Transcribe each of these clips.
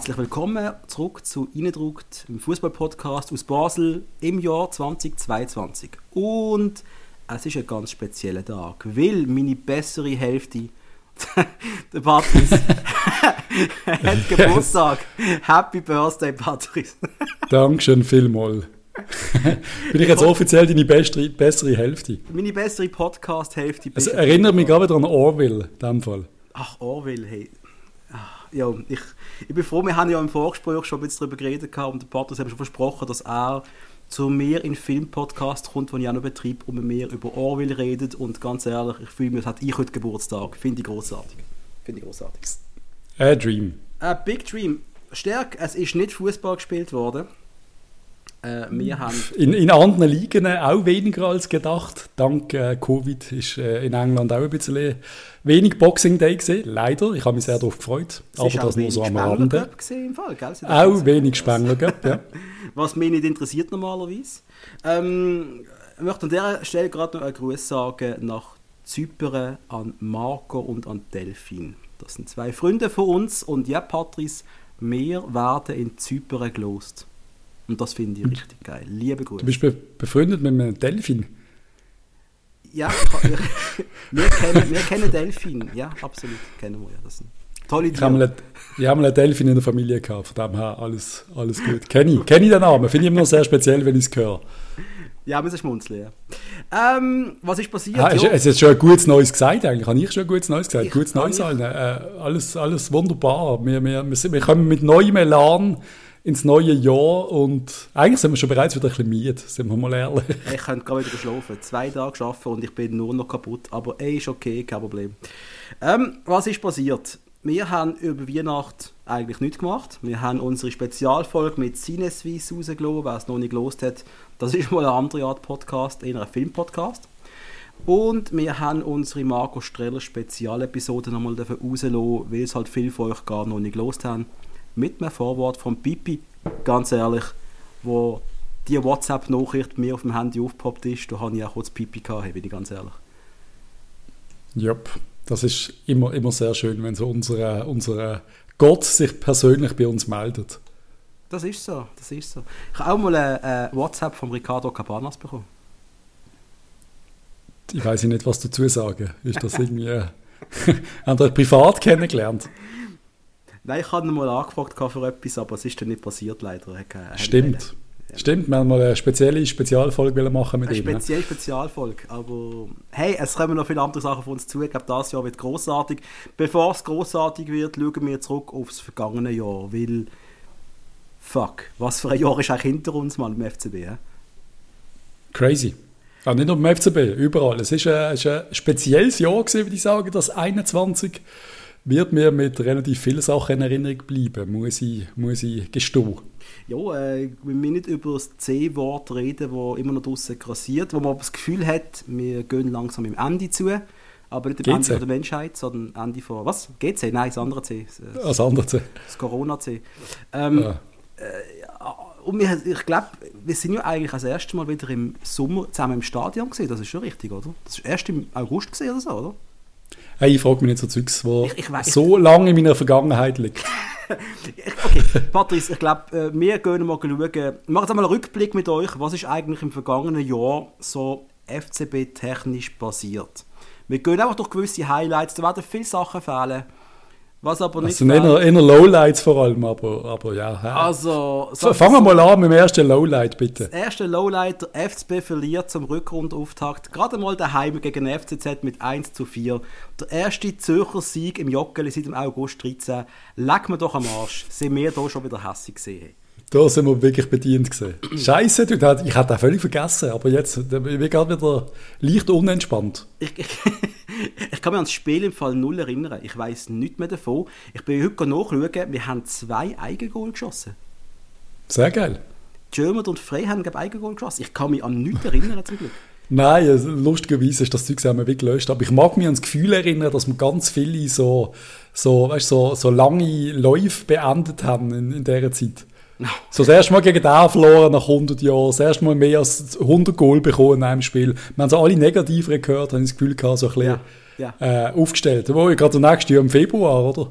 Herzlich willkommen zurück zu Innendruckt, im Fußball-Podcast aus Basel im Jahr 2022. Und es ist ein ganz spezieller Tag, weil meine bessere Hälfte, der Patrice, hat Geburtstag. Happy Birthday, Patrice. Dankeschön vielmals. Bin ich jetzt offiziell deine bessere, bessere Hälfte? Meine bessere Podcast-Hälfte. Es erinnert mich gerade an Orwell, in dem Fall. Ach, Orwell, hey. Ja, ich, ich bin froh, wir haben ja im Vorgespräch schon ein bisschen darüber geredet gehabt und der Patrice hat schon versprochen, dass er zu mir in Filmpodcast kommt, den ich auch noch betreibe und mit mir über Orwell redet und ganz ehrlich, ich fühle mich, hätte ich heute Geburtstag. Finde ich großartig. Finde ich großartig. A Dream. A Big Dream. Stärk, es ist nicht Fußball gespielt worden. Äh, wir haben In, in anderen Ligen auch weniger als gedacht. Dank äh, Covid ist äh, in England auch ein bisschen wenig Boxing Day gesehen. Leider, ich habe mich sehr darauf gefreut. es Aber das nur so am Rande. Auch wenig Spengler, gell? ja. was mich nicht interessiert normalerweise. Ähm, ich möchte an dieser Stelle gerade noch einen Gruß sagen nach Zypern an Marco und an Delfin. Das sind zwei Freunde von uns und ja, Patrice, wir werden in Zypern gelost. Und das finde ich richtig geil. Liebe Grüße. Du bist be befreundet mit einem Delfin. Ja, ich, wir, kennen, wir kennen Delfin. Ja, absolut. Kennen wir ja. Das sind tolle Tiere. einen- ich habe einen Delfin in der Familie gehabt, von dem her alles, alles gut. Kenne ich, kenne ich den Namen, finde ich immer noch sehr speziell, wenn ich es höre. Ja, müssen schmunzeln. Ja. Ähm, was ist passiert? Ah, ist, ist schon ein gutes Neues gesagt eigentlich. Habe ich schon ein gutes Neues gesagt? Ich- gutes Neues allen. Äh, alles, alles wunderbar. Wir, wir, wir, sind, wir kommen mit neuem Elan ins neue Jahr und eigentlich sind wir schon bereits wieder ein bisschen müde, sind wir mal ehrlich. Ich könnte gerade wieder schlafen. Zwei Tage arbeiten und ich bin nur noch kaputt. Aber ey, ist okay, kein Problem. Ähm, was ist passiert? Wir haben über Weihnachten eigentlich nichts gemacht. Wir haben unsere Spezialfolge mit Sinneswiss rausgelassen. Wer es noch nicht gelost hat, das ist mal eine andere Art Podcast, eher ein Filmpodcast. Und wir haben unsere Marco Streller Spezialepisode nochmal rauslassen, weil es halt viele von euch gar noch nicht gelost haben. Mit einem Vorwort von Pipi, ganz ehrlich, wo die WhatsApp-Nachricht mir auf dem Handy aufgepoppt ist, da habe ich auch kurz Pipi gehabt, bin ich ganz ehrlich. Jupp, das ist immer, immer sehr schön, wenn so unser, unser Gott sich persönlich bei uns meldet. Das ist so, das ist so. Ich habe auch mal eine, äh, WhatsApp von Ricardo Cabanas bekommen. Ich weiß nicht, was dazu sagen. Ist das irgendwie... Äh, haben ihr privat kennengelernt? Nein, ich habe ihn mal angefragt für etwas, aber es ist dann nicht passiert leider. Er hat keine- Stimmt. Stimmt, wir haben mal eine spezielle Spezialfolge machen mit Eine ihm. ne? spezielle Spezialfolge, aber hey, es kommen noch viele andere Sachen auf uns zu. Ich glaube, das Jahr wird großartig. Bevor es großartig wird, schauen wir zurück aufs vergangene Jahr, weil fuck, was für ein Jahr ist eigentlich hinter uns mal im FCB? hä? Crazy. Auch nicht nur beim FCB, überall. Es ist ein, ein spezielles Jahr gewesen, würde ich sagen, das 21 wird mir mit relativ vielen Sachen in Erinnerung bleiben, muss ich, muss ich gestehen. Ja, äh, wenn wir nicht über das C-Wort reden, das immer noch draussen grassiert, wo man aber das Gefühl hat, wir gehen langsam im Ende zu. Aber nicht im GC. Ende der Menschheit, sondern Ende von. Was? GC? Nein, das andere C. Das, Als andere. das Corona-C. Ähm, Ja. Und wir, ich glaube, wir sind ja eigentlich das erste Mal wieder im Sommer zusammen im Stadion gesehen. Das ist schon richtig, oder? Das ist erst im August gesehen oder so, oder? Hey, ich frage mich nicht so Zeugs, wo Ich- ich weiss- so lange in meiner Vergangenheit liegt. Okay, Patrice, ich glaube, äh, wir gehen mal schauen. Wir machen jetzt einmal einen Rückblick mit euch. Was ist eigentlich im vergangenen Jahr so FCB-technisch passiert? Wir gehen einfach durch gewisse Highlights. Da werden viele Sachen fehlen. Was aber nicht Also eher, eher Lowlights vor allem, aber, aber ja. hä? Also, F- Fangen wir mal an mit dem ersten Lowlight, bitte. Das erste Lowlight, der FCB verliert zum Rückrundauftakt. Gerade mal daheim gegen den FCZ mit 1 zu 4. Der erste Zürcher Sieg im Joggeli seit dem August 13. Leck mir doch am Arsch. Sind wir hier schon wieder hässlich gesehen. Da sind wir wirklich bedient gesehen. Scheiße, du, das- ich hatte das völlig vergessen, aber jetzt da bin ich gerade wieder leicht unentspannt. Ich, ich, ich kann mich an das Spiel im Fall null erinnern. Ich weiß nichts mehr davon. Ich bin heute nachschauen, wir haben zwei Eigengol geschossen. Sehr geil. German und Frey haben glaube Eigengol geschossen. Ich kann mich an nichts erinnern zum Glück. Nein, lustigerweise ist das Zeug haben wir wirklich gelöscht. Aber ich mag mich an das Gefühl erinnern, dass wir ganz viele so, so, weißt, so, so lange Läufe beendet haben in, in dieser Zeit. So das erste Mal gegen den verloren nach 100 Jahren, das erste Mal mehr als 100 Goal bekommen in einem Spiel. Wir haben so alle Negativeren gehört, habe ich das Gefühl gehabt, so ein bisschen Ja, Äh, aufgestellt. Wo gerade der nächste Jahr im Februar, oder?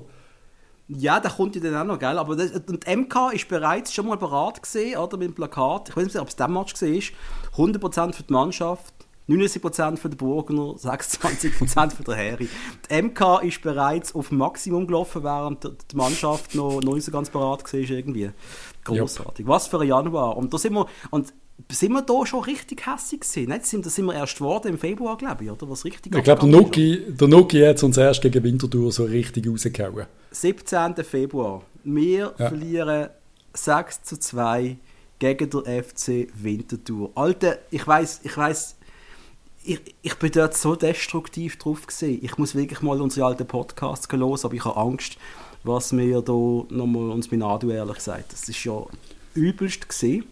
Ja, der kommt ja dann auch noch, gell? Aber das, und MK ist bereits schon mal bereit gesehen, oder? Mit dem Plakat. Ich weiß nicht, ob es der Match gesehen ist. 100% für die Mannschaft, 79% für den Burgner, 26% für den Harry. Die MK ist bereits auf Maximum gelaufen, während die Mannschaft noch, noch nicht so ganz bereit war, irgendwie. Großartig. Yep. Was für ein Januar. Und da sind wir, und sind wir da schon richtig hässlich gewesen? Nicht? Sind, da sind wir erst geworden im Februar, glaube ich, oder? Was richtig ich glaube, der Nuki, der Nuki hat uns erst gegen Winterthur so richtig rausgehauen. 17. Februar. Wir ja. verlieren 6 zu 2 gegen den FC Winterthur. Alter, ich weiß, ich weiß, ich, ich bin dort so destruktiv drauf gesehen. Ich muss wirklich mal unsere alten Podcasts hören, aber ich habe Angst, was wir da nochmal uns mit Adu ehrlich gesagt. Das ist ja übelst gesehen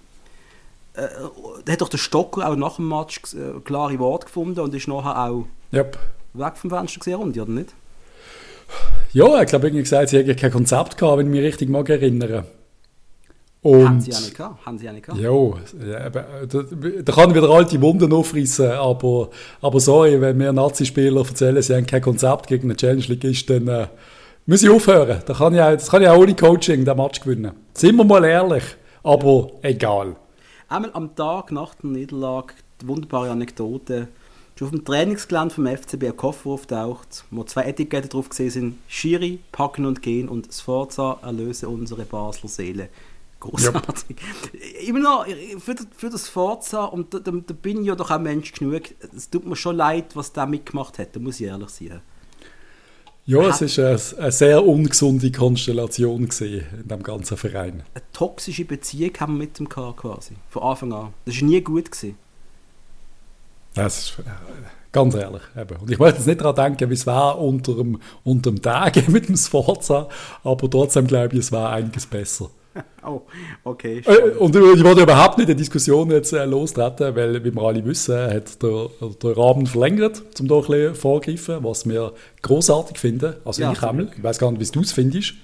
äh, hat doch der Stocker auch nach dem Match äh, klare Worte gefunden und ist nachher auch yep. weg vom Fenster gesehen, oder nicht? Ja, ich glaube, irgendwie gesagt, sie hätten kein Konzept gehabt, wenn ich mich richtig mag erinnern. Und, haben sie ja nicht gehabt. Haben sie ja nicht gehabt. Ja, da, da kann ich wieder alte Wunden aufreißen, aber, aber sorry, wenn mir Nazi-Spieler erzählen, sie haben kein Konzept gegen eine Challenge League, dann äh, muss ich aufhören. Da kann ich auch, das kann ich auch ohne Coaching den Match gewinnen. Sind wir mal ehrlich, aber egal. Einmal am Tag nach der Niederlage, die wunderbare Anekdote, ist auf dem Trainingsgelände vom FCB ein Koffer auftaucht, wo zwei Etiketten drauf gesehen sind: Schiri, Packen und Gehen und Sforza, erlöse unsere Basler Seele. Großartig. Yep. Immer noch für, für das Forza, und da, da, da, bin ich ja doch auch Mensch genug, es tut mir schon leid, was der mitgemacht hat, da muss ich ehrlich sein. Ja, es war eine, sehr ungesunde Konstellation in dem ganzen Verein. Eine toxische Beziehung haben wir mit dem gehabt, quasi, von Anfang an. Das war nie gut. Gewesen. Das ist äh, ganz ehrlich. Eben. Und ich möchte jetzt nicht daran denken, wie es war unter dem, unter dem Tag mit dem Sforza, aber trotzdem glaube ich, es war einiges besser. Oh, okay. Äh, und ich wollte überhaupt nicht in Diskussion jetzt äh, lostreten, weil, wie wir alle wissen, hat der, der Abend verlängert, um da ein bisschen vorgreifen, was wir großartig finden. Also ja, ich. Ich weiß gar nicht, wie du es findest.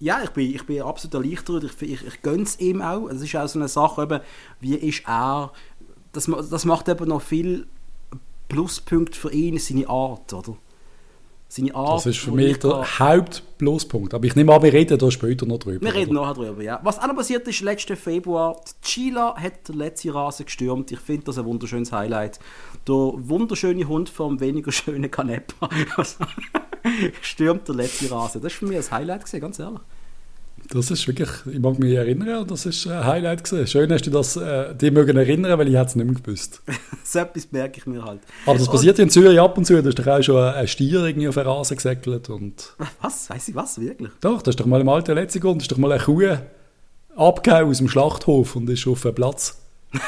Ja, ich bin, ich bin absolut erleichtert. Ich, ich, ich gönne es ihm auch. Es ist auch so eine Sache, eben, wie ist er. Das, das macht eben noch viel Pluspunkt für ihn, seine Art, oder? Seine Art. Das ist für mich der Hauptpluspunkt. Aber ich nehme an, wir reden da später noch drüber. Wir reden nachher drüber, ja. Was auch noch passiert ist, letzten Februar, Chila hat der letzte Rasen gestürmt. Ich finde das ein wunderschönes Highlight. Der wunderschöne Hund vom weniger schönen Canepa stürmt der letzte Rasen. Das war für mich ein Highlight, gewesen, ganz ehrlich. Das ist wirklich, ich mag mich erinnern, das ist ein Highlight gewesen. Schön hast du das, äh, die mögen erinnern, weil ich es nicht mehr gewusst. so etwas merke ich mir halt. Aber das passiert ja in Zürich ab und zu, da ist doch auch schon ein Stier irgendwie auf den Rasen gesäckelt und... Was? Weiss ich was? Wirklich? Doch, das ist doch mal im alten Letzigrund, ist doch mal eine Kuh abgehauen aus dem Schlachthof und ist auf dem Platz.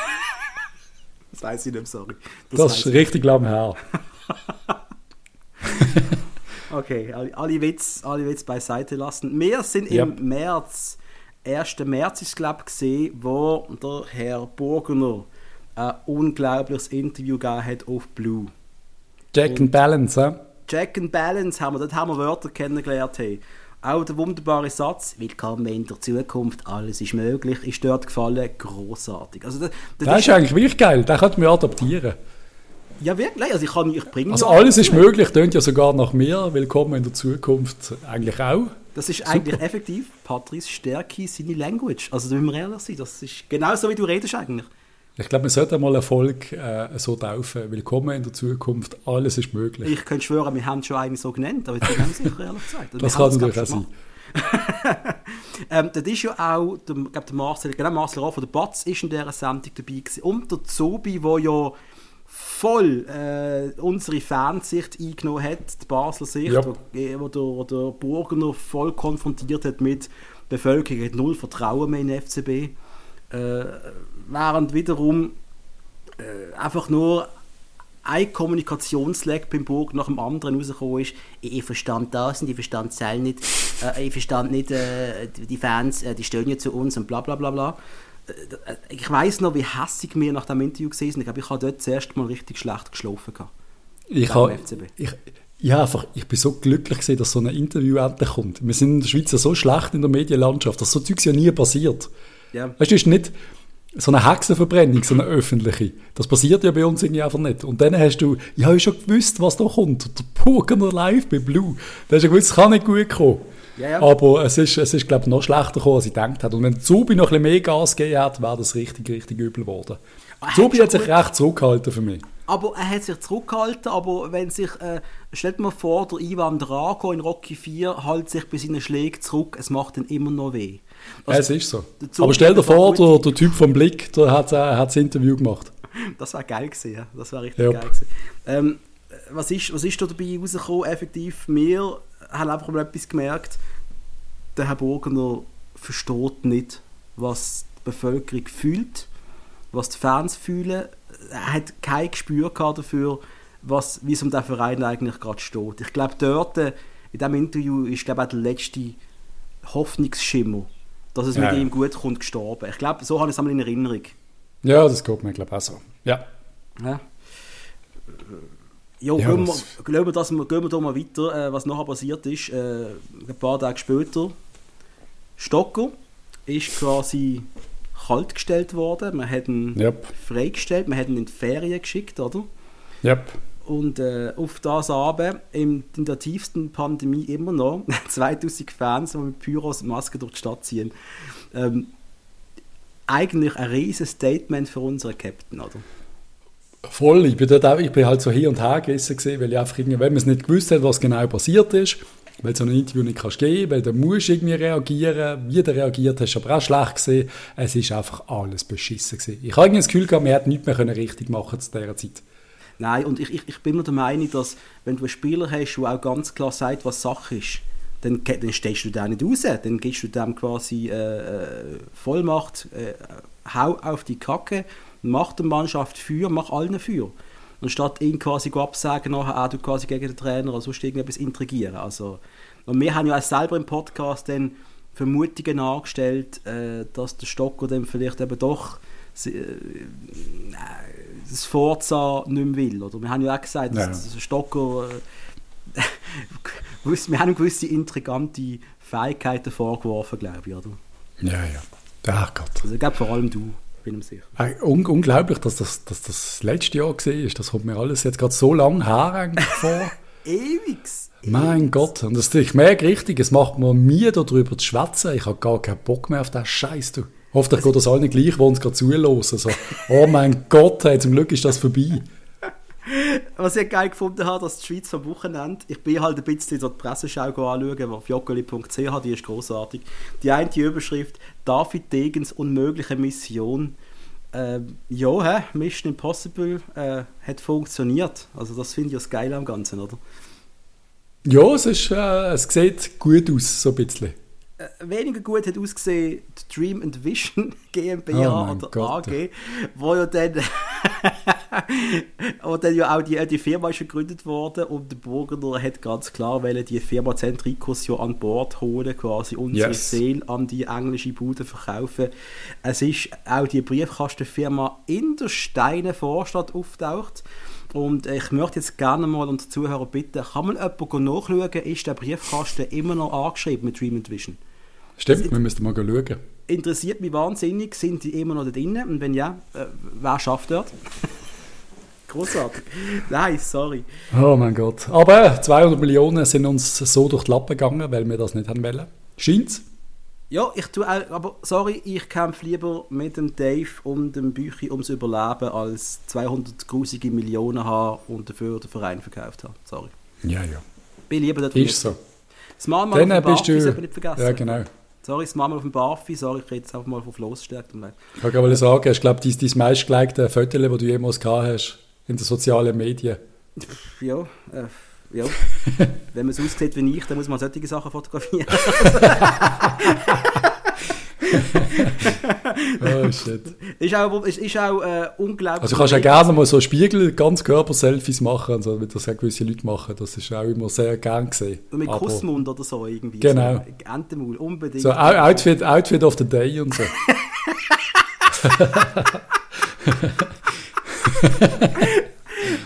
das weiß ich nicht, sorry. Das, das ist richtig lang her. Okay, alle, alle Witz, alle Witz beiseite lassen. Wir sind im yep. März, 1. März ist glaube gesehen, wo der Herr Burgener ein unglaubliches Interview gegeben hat auf Blue. Jack and Balance, hä? Jack and Balance haben wir, dort haben wir Wörter kennengelernt. Hey. Auch der wunderbare Satz, willkommen in der Zukunft, alles ist möglich, ist dort gefallen, großartig. Also, das, das, das ist, ist eigentlich wirklich geil, den könnte man adaptieren. Ja, wirklich. Also, ich, kann, ich bringe also alles ist möglich, tönt ja sogar nach mir. Willkommen in der Zukunft eigentlich auch. Das ist Super. eigentlich effektiv Patrice Stärke, seine Language. Also da müssen wir ehrlich sein, das ist genau so, wie du redest eigentlich. Ich glaube, wir sollten mal Erfolg äh, so taufen. Willkommen in der Zukunft, alles ist möglich. Ich könnte schwören, wir haben es schon eigentlich so genannt, aber bin mir sicher ehrlich gesagt. das kann natürlich auch sein. ähm, das ist ja auch, der, glaub, der Marcel, genau, Marcel Raff, der Batz ist in dieser Sendung dabei gewesen. Und der Zobi, der ja voll äh, unsere Fansicht eingenommen hat, die Basler Sicht, ja. wo, wo, der, wo der Burgener voll konfrontiert hat mit der Bevölkerung, hat null Vertrauen mehr in den FCB. Äh, während wiederum äh, einfach nur ein Kommunikationsleck beim Burg nach dem anderen rausgekommen ist. Ich, ich verstand das und ich verstand das nicht. Äh, ich verstand nicht, äh, die Fans, äh, die stehen ja zu uns und bla bla bla bla. Ich weiß noch, wie hässig wir nach dem Interview gesehen. Ich glaube, ich habe dort zuerst mal richtig schlecht geschlafen. Ich, habe, ich, ja, einfach, ich bin so glücklich gewesen, dass so ein Interview endlich kommt. Wir sind in der Schweiz so schlecht in der Medienlandschaft, dass so Zeugs ja nie passiert. Ja. Weißt du, ist nicht so eine Hexenverbrennung, so eine öffentliche. Das passiert ja bei uns irgendwie einfach nicht. Und dann hast du, ich habe schon gewusst, was da kommt. Der Burgener Live bei Blue. Da hast du gewusst, es kann nicht gut kommen. Ja, ja. Aber es ist, es ist glaube ich, noch schlechter gekommen, als ich gedacht habe. Und wenn Zubi noch ein bisschen mehr Gas gegeben hat, wäre das richtig, richtig übel geworden. Ah, Zubi hat sich recht zurückgehalten für mich. Aber er hat sich zurückgehalten, aber wenn sich, äh, stellt mal vor, der Ivan Drago in Rocky 4 hält sich bei seinen Schlägen zurück, es macht dann immer noch weh. Also, es ist so. Aber stell dir vor, der, der, Typ vom Blick, der hat, äh, hat das Interview gemacht. Das wäre geil gewesen, das wäre richtig yep. geil gewesen. Ähm, was, ist, was ist da dabei rausgekommen? Effektiv, wir haben einfach mal etwas gemerkt, der Herr Burgener versteht nicht, was die Bevölkerung fühlt, was die Fans fühlen. Er hat kein Gespür dafür, was, wie es um den Verein eigentlich gerade steht. Ich glaube, dort, in diesem Interview, ist glaube ich, der letzte Hoffnungsschimmer, dass es ja. mit ihm gut kommt, gestorben. Ich glaube, so habe ich es einmal in Erinnerung. Ja, das geht mir, glaube ich, auch so. Ja. ja. Ja, ja gehen, wir, gehen, wir das, gehen wir da mal weiter, äh, was nachher passiert ist. Äh, ein paar Tage später, Stocker ist quasi kalt gestellt worden. Man hat ihn yep. freigestellt, man hat ihn in die Ferien geschickt, oder? Yep. Und äh, auf das Abend, in, in der tiefsten Pandemie immer noch, 2000 Fans, die mit Pyros und Masken durch die Stadt ziehen. Ähm, eigentlich ein riesiges Statement für unseren Captain, oder? Voll, ich bin, dort auch, ich bin halt so hier und her gerissen gewesen, weil ich einfach irgendwie, wenn man es nicht gewusst hat, was genau passiert ist, weil so ein Interview nicht kannst geben, weil du musst irgendwie reagieren, wie du reagiert hast, aber auch schlecht gesehen, es ist einfach alles beschissen gewesen. Ich habe irgendwie das Gefühl gehabt, man hätte nichts mehr richtig machen zu dieser Zeit. Nein, und ich, ich, ich bin mir der Meinung, dass wenn du einen Spieler hast, der auch ganz klar sagt, was Sache ist, dann, dann stehst du da nicht raus, dann gibst du dem quasi äh, äh, Vollmacht, äh, hau auf die Kacke mach der Mannschaft für, mach allen für. Anstatt ihn quasi absagen, nachher auch du quasi gegen den Trainer oder sonst irgendetwas intrigieren. Also, und wir haben ja auch selber im Podcast dann Vermutungen angestellt, äh, dass der Stocker dann vielleicht eben doch äh, das Forza nicht mehr will. Oder wir haben ja auch gesagt, ja. dass der Stocker äh, wir haben gewisse intrigante Fähigkeiten vorgeworfen, glaube ich, oder? Ja, ja. Ach Gott. Also ich glaube vor allem du bin mir sicher. Hey, un unglaublich, dass das, dass das letzte Jahr war. Das kommt mir alles jetzt gerade so lang her vor. Ewigs. Mein Gott, und das, ich merke richtig, es macht mir Mühe, darüber zu schwätzen. Ich habe gar keinen Bock mehr auf den Scheiß. Du. Hoffentlich also, geht das allen gleich, wo uns gerade zuhören. Also, oh mein Gott, hey, zum Glück ist das vorbei. Was ich geil gefunden habe, dass die Schweiz am Wochenende, ich bin halt ein bisschen so die Presseschau anschauen, auf joggeli.ch, die ist großartig. Die eine die Überschrift, David Degens unmögliche Mission. Äh, ja, hä? Mission Impossible äh, hat funktioniert. Also das finde ich das geil am Ganzen, oder? Ja, es, ist, äh, es sieht gut aus, so ein bisschen. Äh, weniger gut hat ausgesehen die Dream and Vision GmbH oh oder Gott. AG, wo ja dann, wo dann ja auch die, die Firma ist gegründet worden und der Burgener hat ganz klar weil die Firma Zentricus ja an Bord holen, quasi unsere yes. Seele an die englische Bude verkaufen. Es ist auch die Briefkastenfirma in der Steine Vorstadt auftaucht. Und ich möchte jetzt gerne mal unsere Zuhörer bitten, kann man jemanden nachschauen, ist der Briefkasten immer noch angeschrieben mit Dream and Vision? Stimmt, wir müssen mal schauen. Interessiert mich wahnsinnig, sind die immer noch da drinnen? Und wenn ja, äh, wer schafft dort? Großartig. Nein, sorry. Oh mein Gott. Aber 200 Millionen sind uns so durch die Lappen gegangen, weil wir das nicht haben wollen. Scheint's? Ja, ich tue auch, aber sorry, ich kämpfe lieber mit dem Dave und dem Büchi ums Überleben, als 200 grusige Millionen haben und dafür den Verein verkauft haben. Sorry. Ja, ja. Bin lieber dort. Ist so. Das Mama Dann auf dem bist du, nicht vergessen. Ja, genau. Sorry, das Mama auf dem Barfi, sorry, ich rede jetzt einfach mal von Floss stärkt. Ich kann gerade sagen, ich glaube, dein, dein meistgelikte Foto, das du jemals gehabt hast in den sozialen Medien. Ja, äh, ja. Wenn man es aussieht wie ich, dann muss man solche Sachen fotografieren. oh shit. Ist auch, ist, ist auch äh, unglaublich. Also kannst du ja gerne mal so Spiegel, ganz Körper-Selfies machen, also, wie das ja gewisse Leute machen. Das ist auch immer sehr gern gesehen. Und mit Aber, Kussmund oder so irgendwie. Genau. So, Entenmaul, unbedingt. So Outfit, Outfit of the Day und so.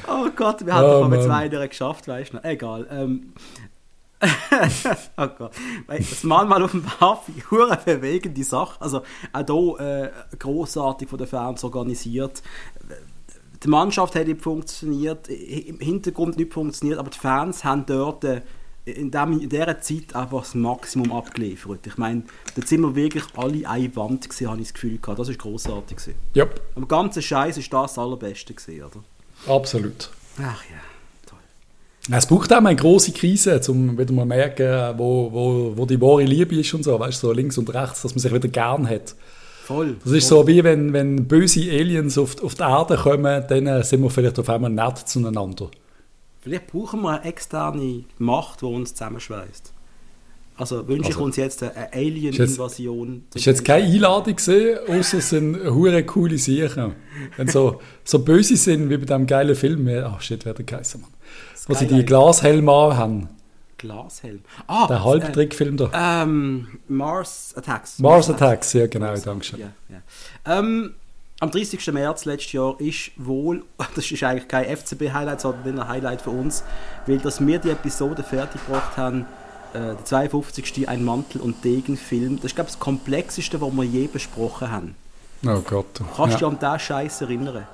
oh Gott, wir haben oh, doch mal zwei geschafft, weißt du noch. Egal. Ähm, oh Gott. Das Mal mal auf dem Buffy, hure bewegende Sache. Also auch hier äh, großartig von den Fans organisiert. Die Mannschaft hat nicht funktioniert, im Hintergrund nicht funktioniert, aber die Fans haben dort äh, in, dem, in dieser Zeit einfach das Maximum abgeliefert. Ich meine, da sind wir wirklich alle eine Wand gewesen, habe ich das Gefühl gehabt. Das war großartig. Gewesen. Yep. Am ganzen Scheiß ist das das Allerbeste gewesen, oder? Absolut. Ach ja. Es braucht auch mal eine große Krise, um wieder mal zu merken, wo, wo, wo die wahre Liebe ist und so, weißt du, so links und rechts, dass man sich wieder gern hat. Voll. Das ist voll. so wie wenn, wenn böse Aliens auf, auf die Erde kommen, dann sind wir vielleicht auf einmal nett zueinander. Vielleicht brauchen wir eine externe Macht, die uns zusammenschweißt. Also wünsche ich Also, uns jetzt eine Alien-Invasion. Das ist jetzt keine Einladung gesehen, außer es sind hure coole Sachen. Wenn so, so böse sind wie bei dem geilen Film, ach shit, wer der geheißen, Mann. Wo sie die Skyline. Glashelme haben. Glashelm. Ah, Der Halbtrickfilm da. Äh, ähm, Mars Attacks. Mars Attacks, ja genau, danke schön. Ja, ja. Ähm, am 30. März letztes Jahr ist wohl, das ist eigentlich kein FCB-Highlight, sondern ein Highlight für uns, weil dass wir die Episode fertiggebracht haben, äh, der 52. Ein Mantel- und Degen-Film. Das ist, glaube ich, das komplexeste, was wir je besprochen haben. Oh Gott. Kannst du dich Ja. an diesen Scheiß erinnern?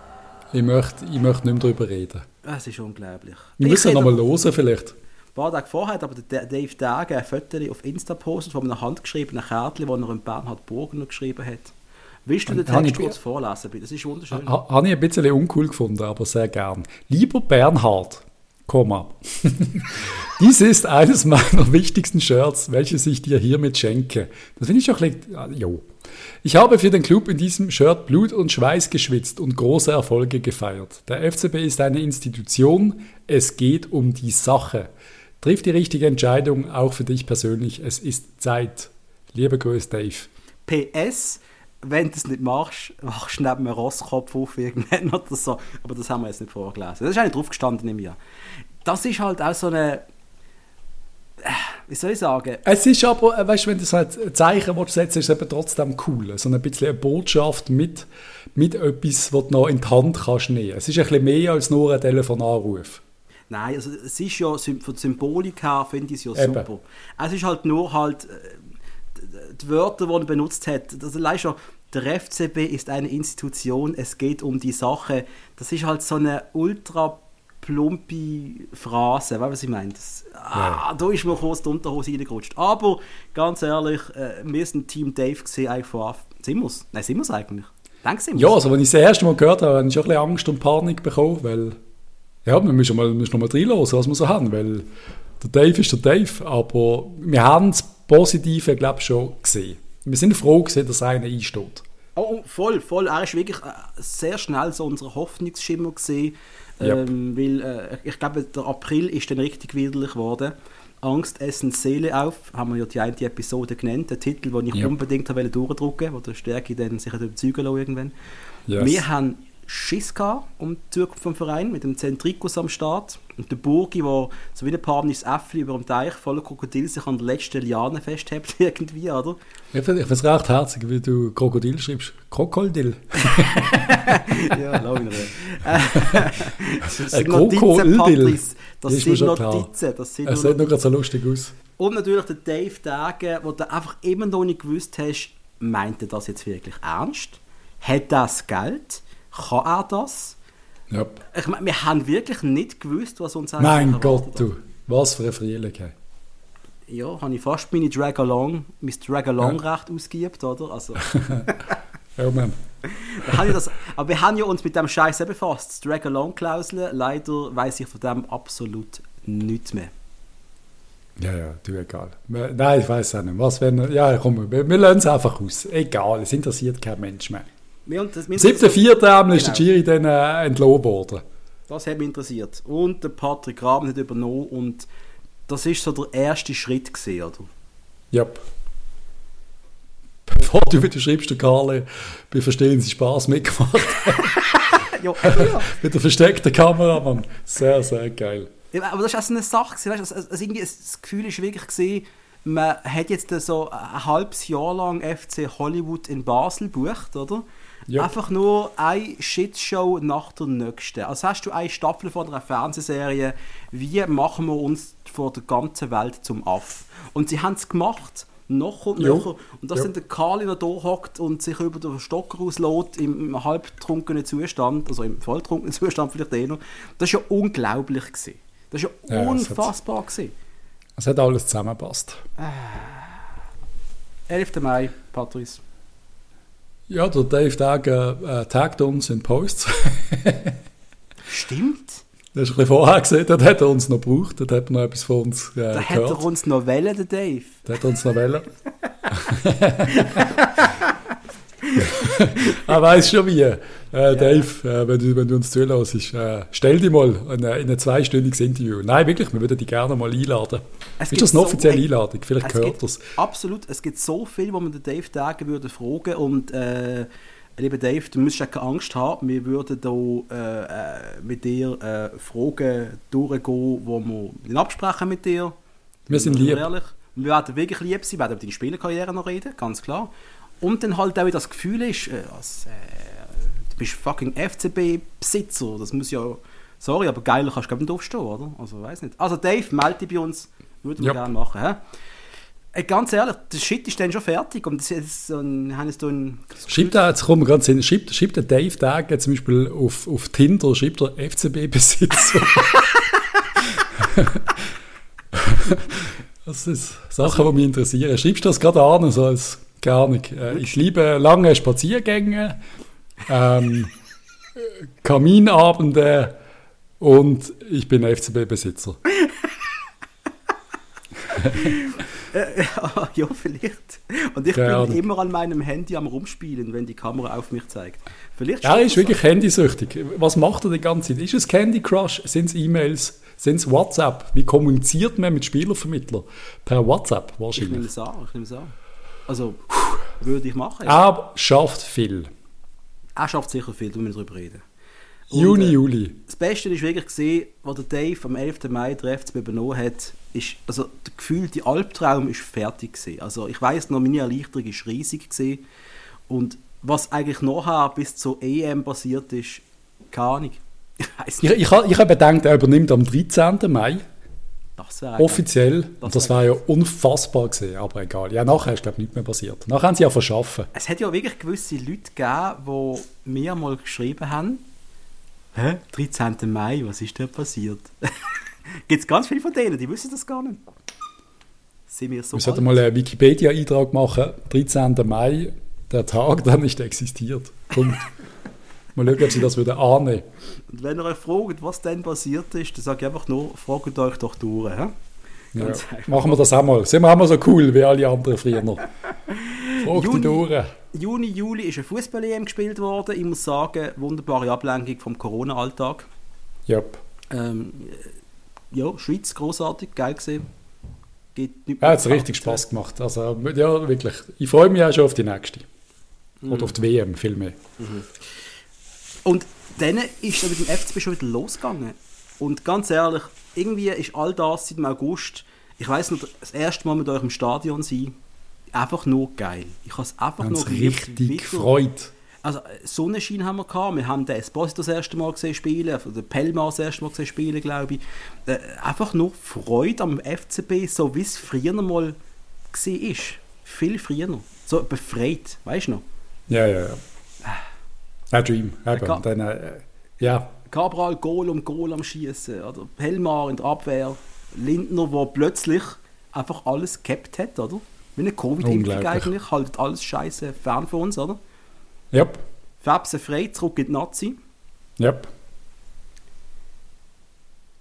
Ich, möchte, ich möchte nicht mehr darüber reden. Es ist unglaublich. Wir Ich müssen rede- nochmal hören vielleicht. Ein paar Tage vorher hat aber der Dave Dage ein Foto auf Insta postet von einem handgeschriebenen Kärtchen, das er in Bernhard Burgener geschrieben hat. Willst du den Text ich- kurz vorlesen? bitte? Das ist wunderschön. Ha, habe ich ein bisschen uncool gefunden, aber sehr gern. Lieber Bernhard, Komma. Dies ist eines meiner wichtigsten Shirts, welches ich dir hiermit schenke. Das finde ich auch Jo. Ich habe für den Club in diesem Shirt Blut und Schweiß geschwitzt und große Erfolge gefeiert. Der FCB ist eine Institution. Es geht um die Sache. Triff die richtige Entscheidung, auch für dich persönlich. Es ist Zeit. Lieber Grüß, Dave. PS, wenn du es nicht machst, machst du neben einem Rosskopf auf irgendwann oder so. Aber das haben wir jetzt nicht vorgelesen. Das ist eigentlich drauf gestanden in mir. Das ist halt auch so eine. Wie soll ich sagen? Es ist aber, äh, weißt du, wenn du so ein Zeichen willst setzen ist es eben trotzdem cool. So ein bisschen eine Botschaft mit, mit etwas, was du noch in die Hand kannst nehmen. Es ist ein bisschen mehr als nur ein Telefonanruf. Nein, also es ist ja von der Symbolik her finde ich es ja Eben. super. Es ist halt nur halt äh, die Wörter, die er benutzt hat. Das schon, der FCB ist eine Institution, es geht um die Sache. Das ist halt so eine ultra plumpe Phrase, weißt du, was ich meine? Das, ah, Da ist mir kurz die Unterhose reingerutscht. Aber ganz ehrlich, äh, wir sind Team Dave gesehen eigentlich von Anfang. Sind wir es? Nein, sind wir es eigentlich? Denkst du, Ja, wir's? also wenn ich das erste Mal gehört habe, habe ich schon ein bisschen Angst und Panik bekommen, weil ja, wir müssen mal, müssen noch mal reinlassen, was wir so haben, weil der Dave ist der Dave, aber wir haben das Positive, glaube ich, schon gesehen. Wir sind froh gewesen, dass einer einsteht. Oh, oh, voll, voll. Er ist wirklich äh, sehr schnell so unser Hoffnungsschimmer gesehen, Yep. ähm, weil äh, ich glaube, der April ist dann richtig widerlich geworden. Angst essen Seele auf, haben wir ja die eine Episode genannt, der Titel, den ich Yep. unbedingt habe durchdrücken, wo der Stärke dann sich überzeugen lassen irgendwann. Yes. Wir haben Schiss gehabt um die Zukunft vom Verein mit dem Zentrikus am Start und der Burgi, der so wie ein paanisches Äffli über dem Teich voller Krokodil sich an der letzten Liane festhebt irgendwie, oder? Ich finde es recht herzig, wie du Krokodil schreibst. Krokodil. ja, Ruhe. Äh, Das Ein sind Notizen, Krokodil. Patrice. Das sind. Notizen. Das sind Es sieht nur gerade so lustig aus. Und natürlich der Dave Dage, wo du einfach immer noch nicht gewusst hast, meint er das jetzt wirklich ernst? Hat das Geld? Kann er das? Ja. Ich meine, wir haben wirklich nicht gewusst, was uns eigentlich Mein Gott, du. Was für eine Frühling. Ja, habe ich fast meine Drag-Along, mein Drag-Along-Recht ausgeübt, oder? Also, Ja, Mann. wir haben ja das, aber wir haben ja uns mit dem Scheiß befasst. Das Drag-Along-Klausel, leider weiß ich von dem absolut nichts mehr. Ja, ja, du, egal. Nein, ich weiß auch nicht. Was, wenn, ja, komm, wir, wir lassen es einfach aus. Egal, es interessiert kein Mensch mehr. Wir, das, Am 7.4. ist der Genau. Giri dann äh, entlohnt worden. Das hat mich interessiert. Und der Patrick Raben hat übernommen und das ist so der erste Schritt gesehen, oder? Ja. Bevor du wieder schreibst, der Karle, bei Verstehen Sie Spaß mitgemacht. ja, ja. mit der versteckten Kameramann. Sehr, sehr geil. Ja, aber das ist auch so eine Sache, gewesen, weißt, du, also, also irgendwie, das Gefühl ist wirklich gesehen, man hat jetzt so ein halbes Jahr lang FC Hollywood in Basel bucht, oder? Ja. Einfach nur eine Shitshow nach der nächsten. Also hast du eine Staffel von einer Fernsehserie, wie machen wir uns vor der ganzen Welt zum Aff? Und sie haben es gemacht. Noch und Ja. noch. Und dass Ja. dann der Karli noch da hockt und sich über den Stocker auslässt im, im halbtrunkenen Zustand, also im volltrunkenen Zustand vielleicht eh noch. Das ist ja unglaublich gewesen. Das ist ja, Ja, es hat- unfassbar gewesen. Es hat alles zusammengepasst. 11. Mai, Patrice. Ja, der Dave Dagger äh, taggt uns in Posts. Stimmt. Das ist ein bisschen vorher gesehen, dort hat er uns noch gebraucht, dort hat er noch etwas von uns äh, Da hat er uns noch wählen, der Dave. Dort hat er uns noch wählen. er weiß schon wie. Äh, Dave, äh, wenn, du, wenn du uns zulässt, äh, stell dich mal in, ein- in ein zweistündiges Interview. Nein, wirklich, wir würden dich gerne mal einladen. Es ist das eine so- offizielle ey, Einladung? Vielleicht Es gehört das. Absolut. Es gibt so viel, wo man den Dave Dagen würde fragen und äh, lieber Dave, du musst ja keine Angst haben. Wir würden da äh, äh, mit dir Fragen durchgehen, wo wir absprechen mit dir. Wir sind lieb. Ehrlich. Wir werden wirklich lieb sein, wir werden über deine Spielerkarriere noch reden, ganz klar. Und dann halt auch wieder das Gefühl ist, als, bist fucking FCB-Besitzer, das muss ja, sorry, aber geiler kannst du nicht aufstehen, oder? Also, weiß nicht. Also Dave, melde dich bei uns, würden wir Ja. gerne machen. Hä? Ey, ganz ehrlich, der Shit ist dann schon fertig und das ist so ein, haben es da ein Schreibt er, jetzt kommen wir ganz hin, schreibt, schreibt der Dave Dagger zum Beispiel auf, auf Tinder, schreibt er FCB-Besitzer. das ist Sachen, die mich interessieren. Schreibst du das gerade an, so als, keine Ahnung, äh, ich liebe lange Spaziergänge, ähm, Kaminabende und ich bin FCB-Besitzer. ja, vielleicht. Und ich Keine bin immer an meinem Handy am rumspielen, wenn die Kamera auf mich zeigt. Vielleicht Ja, er ist wirklich handysüchtig. Was macht er die ganze Zeit? Ist es Candy Crush? Sind es E-Mails? Sind es WhatsApp? Wie kommuniziert man mit Spielervermittlern? Per WhatsApp Ich nehme wahrscheinlich. es an, ich nehme es an. Also, würde ich machen. Er schafft viel. Er schafft sicher viel, da müssen wir drüber reden. Und, Juni, äh, Juli. Das Beste ist wirklich gesehen, was der Dave am 11. Mai der FCB übernommen hat, ist, also der gefühlte Albtraum ist fertig gewesen. Also ich weiß noch, meine Erleichterung ist riesig gewesen. Und was eigentlich nachher bis zur EM passiert ist, keine Ahnung. Ich Ich, nicht. ich, ich habe gedacht, er übernimmt am 13. Mai Das offiziell. Das Und das war ja unfassbar gewesen, aber egal. Ja, nachher ist glaube ich nichts mehr passiert. Nachher haben sie ja verschaffen. Es hat ja wirklich gewisse Leute gegeben, die mir mal geschrieben haben, Hä? 13. Mai, was ist da passiert? Gibt es ganz viele von denen, die wissen das gar nicht. Sind wir so Wir sollten mal einen Wikipedia-Eintrag machen. 13. Mai, der Tag, der nicht existiert. Punkt. Mal schauen, ob sie das wieder ahnen. Und wenn ihr euch fragt, was denn passiert ist, dann sage ich einfach nur, fragt euch doch durch. Hä? Ja. Machen wir das auch mal. Sind wir auch mal so cool wie alle anderen früher noch. Frag die Juni. durch. Juni, Juli ist ein Fußball-EM gespielt worden. Ich muss sagen, wunderbare Ablenkung vom Corona-Alltag. Yep. Ähm, ja, Schweiz, großartig, geil gesehen. Geht nicht Ja, hat es richtig Spaß gemacht. Also, ja, wirklich. Ich freue mich auch schon auf die nächste. Mhm. Oder auf die WM vielmehr. Und dann ist es mit dem FCB schon wieder losgegangen. Und ganz ehrlich, irgendwie ist all das seit dem August, ich weiß noch, das erste Mal mit euch im Stadion sein, einfach nur geil. Ich habe es einfach nur richtig gefreut. Also äh, Sonnenschein haben wir gehabt, wir haben den Esposito das erste Mal gesehen spielen, oder Pelmar das erste Mal gesehen spielen, glaube ich. Äh, einfach nur Freude am FCB, so wie es früher mal gesehen ist. Viel früher. So befreit, weißt du noch? Ja, ja, ja. Ein Dream. Eben. Dann, äh, ja, Cabral Goal um Goal am Schießen oder Pelmar in der Abwehr, Lindner, der plötzlich einfach alles gehabt hat, oder? Wie eine Covid-Impfung eigentlich, haltet alles scheiße fern von uns, oder? yep, Fabse frei, zurück in die Nazi. yep.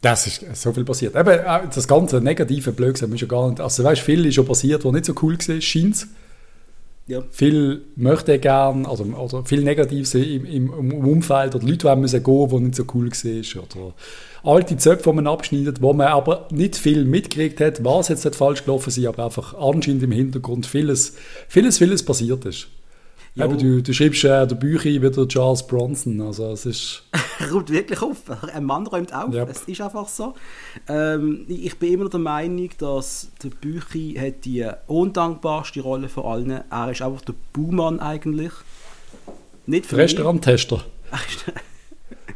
Das ist so viel passiert. Eben, auch das ganze negative Blödsinn ist ja gar nicht. Also, weißt du, viel ist schon passiert, was nicht so cool war, scheint Ja. Viel möchte gern, also, oder viel Negatives im, im, im Umfeld, oder Leute wollen müssen gehen, die nicht so cool war, oder alte Zöpfe, die man abschneidet, wo man aber nicht viel mitgekriegt hat, was jetzt nicht falsch gelaufen ist, aber einfach anscheinend im Hintergrund vieles, vieles, vieles passiert ist. Jo. Eben, du, du schreibst äh, der Bücher wie der Charles Bronson, also es ist... Er räumt wirklich auf. Ein Mann räumt auf. Yep. Es ist einfach so. Ähm, ich bin immer noch der Meinung, dass der Büchi hat die undankbarste Rolle von allen. Er ist einfach der Buhmann eigentlich. Nicht für. Restauranttester.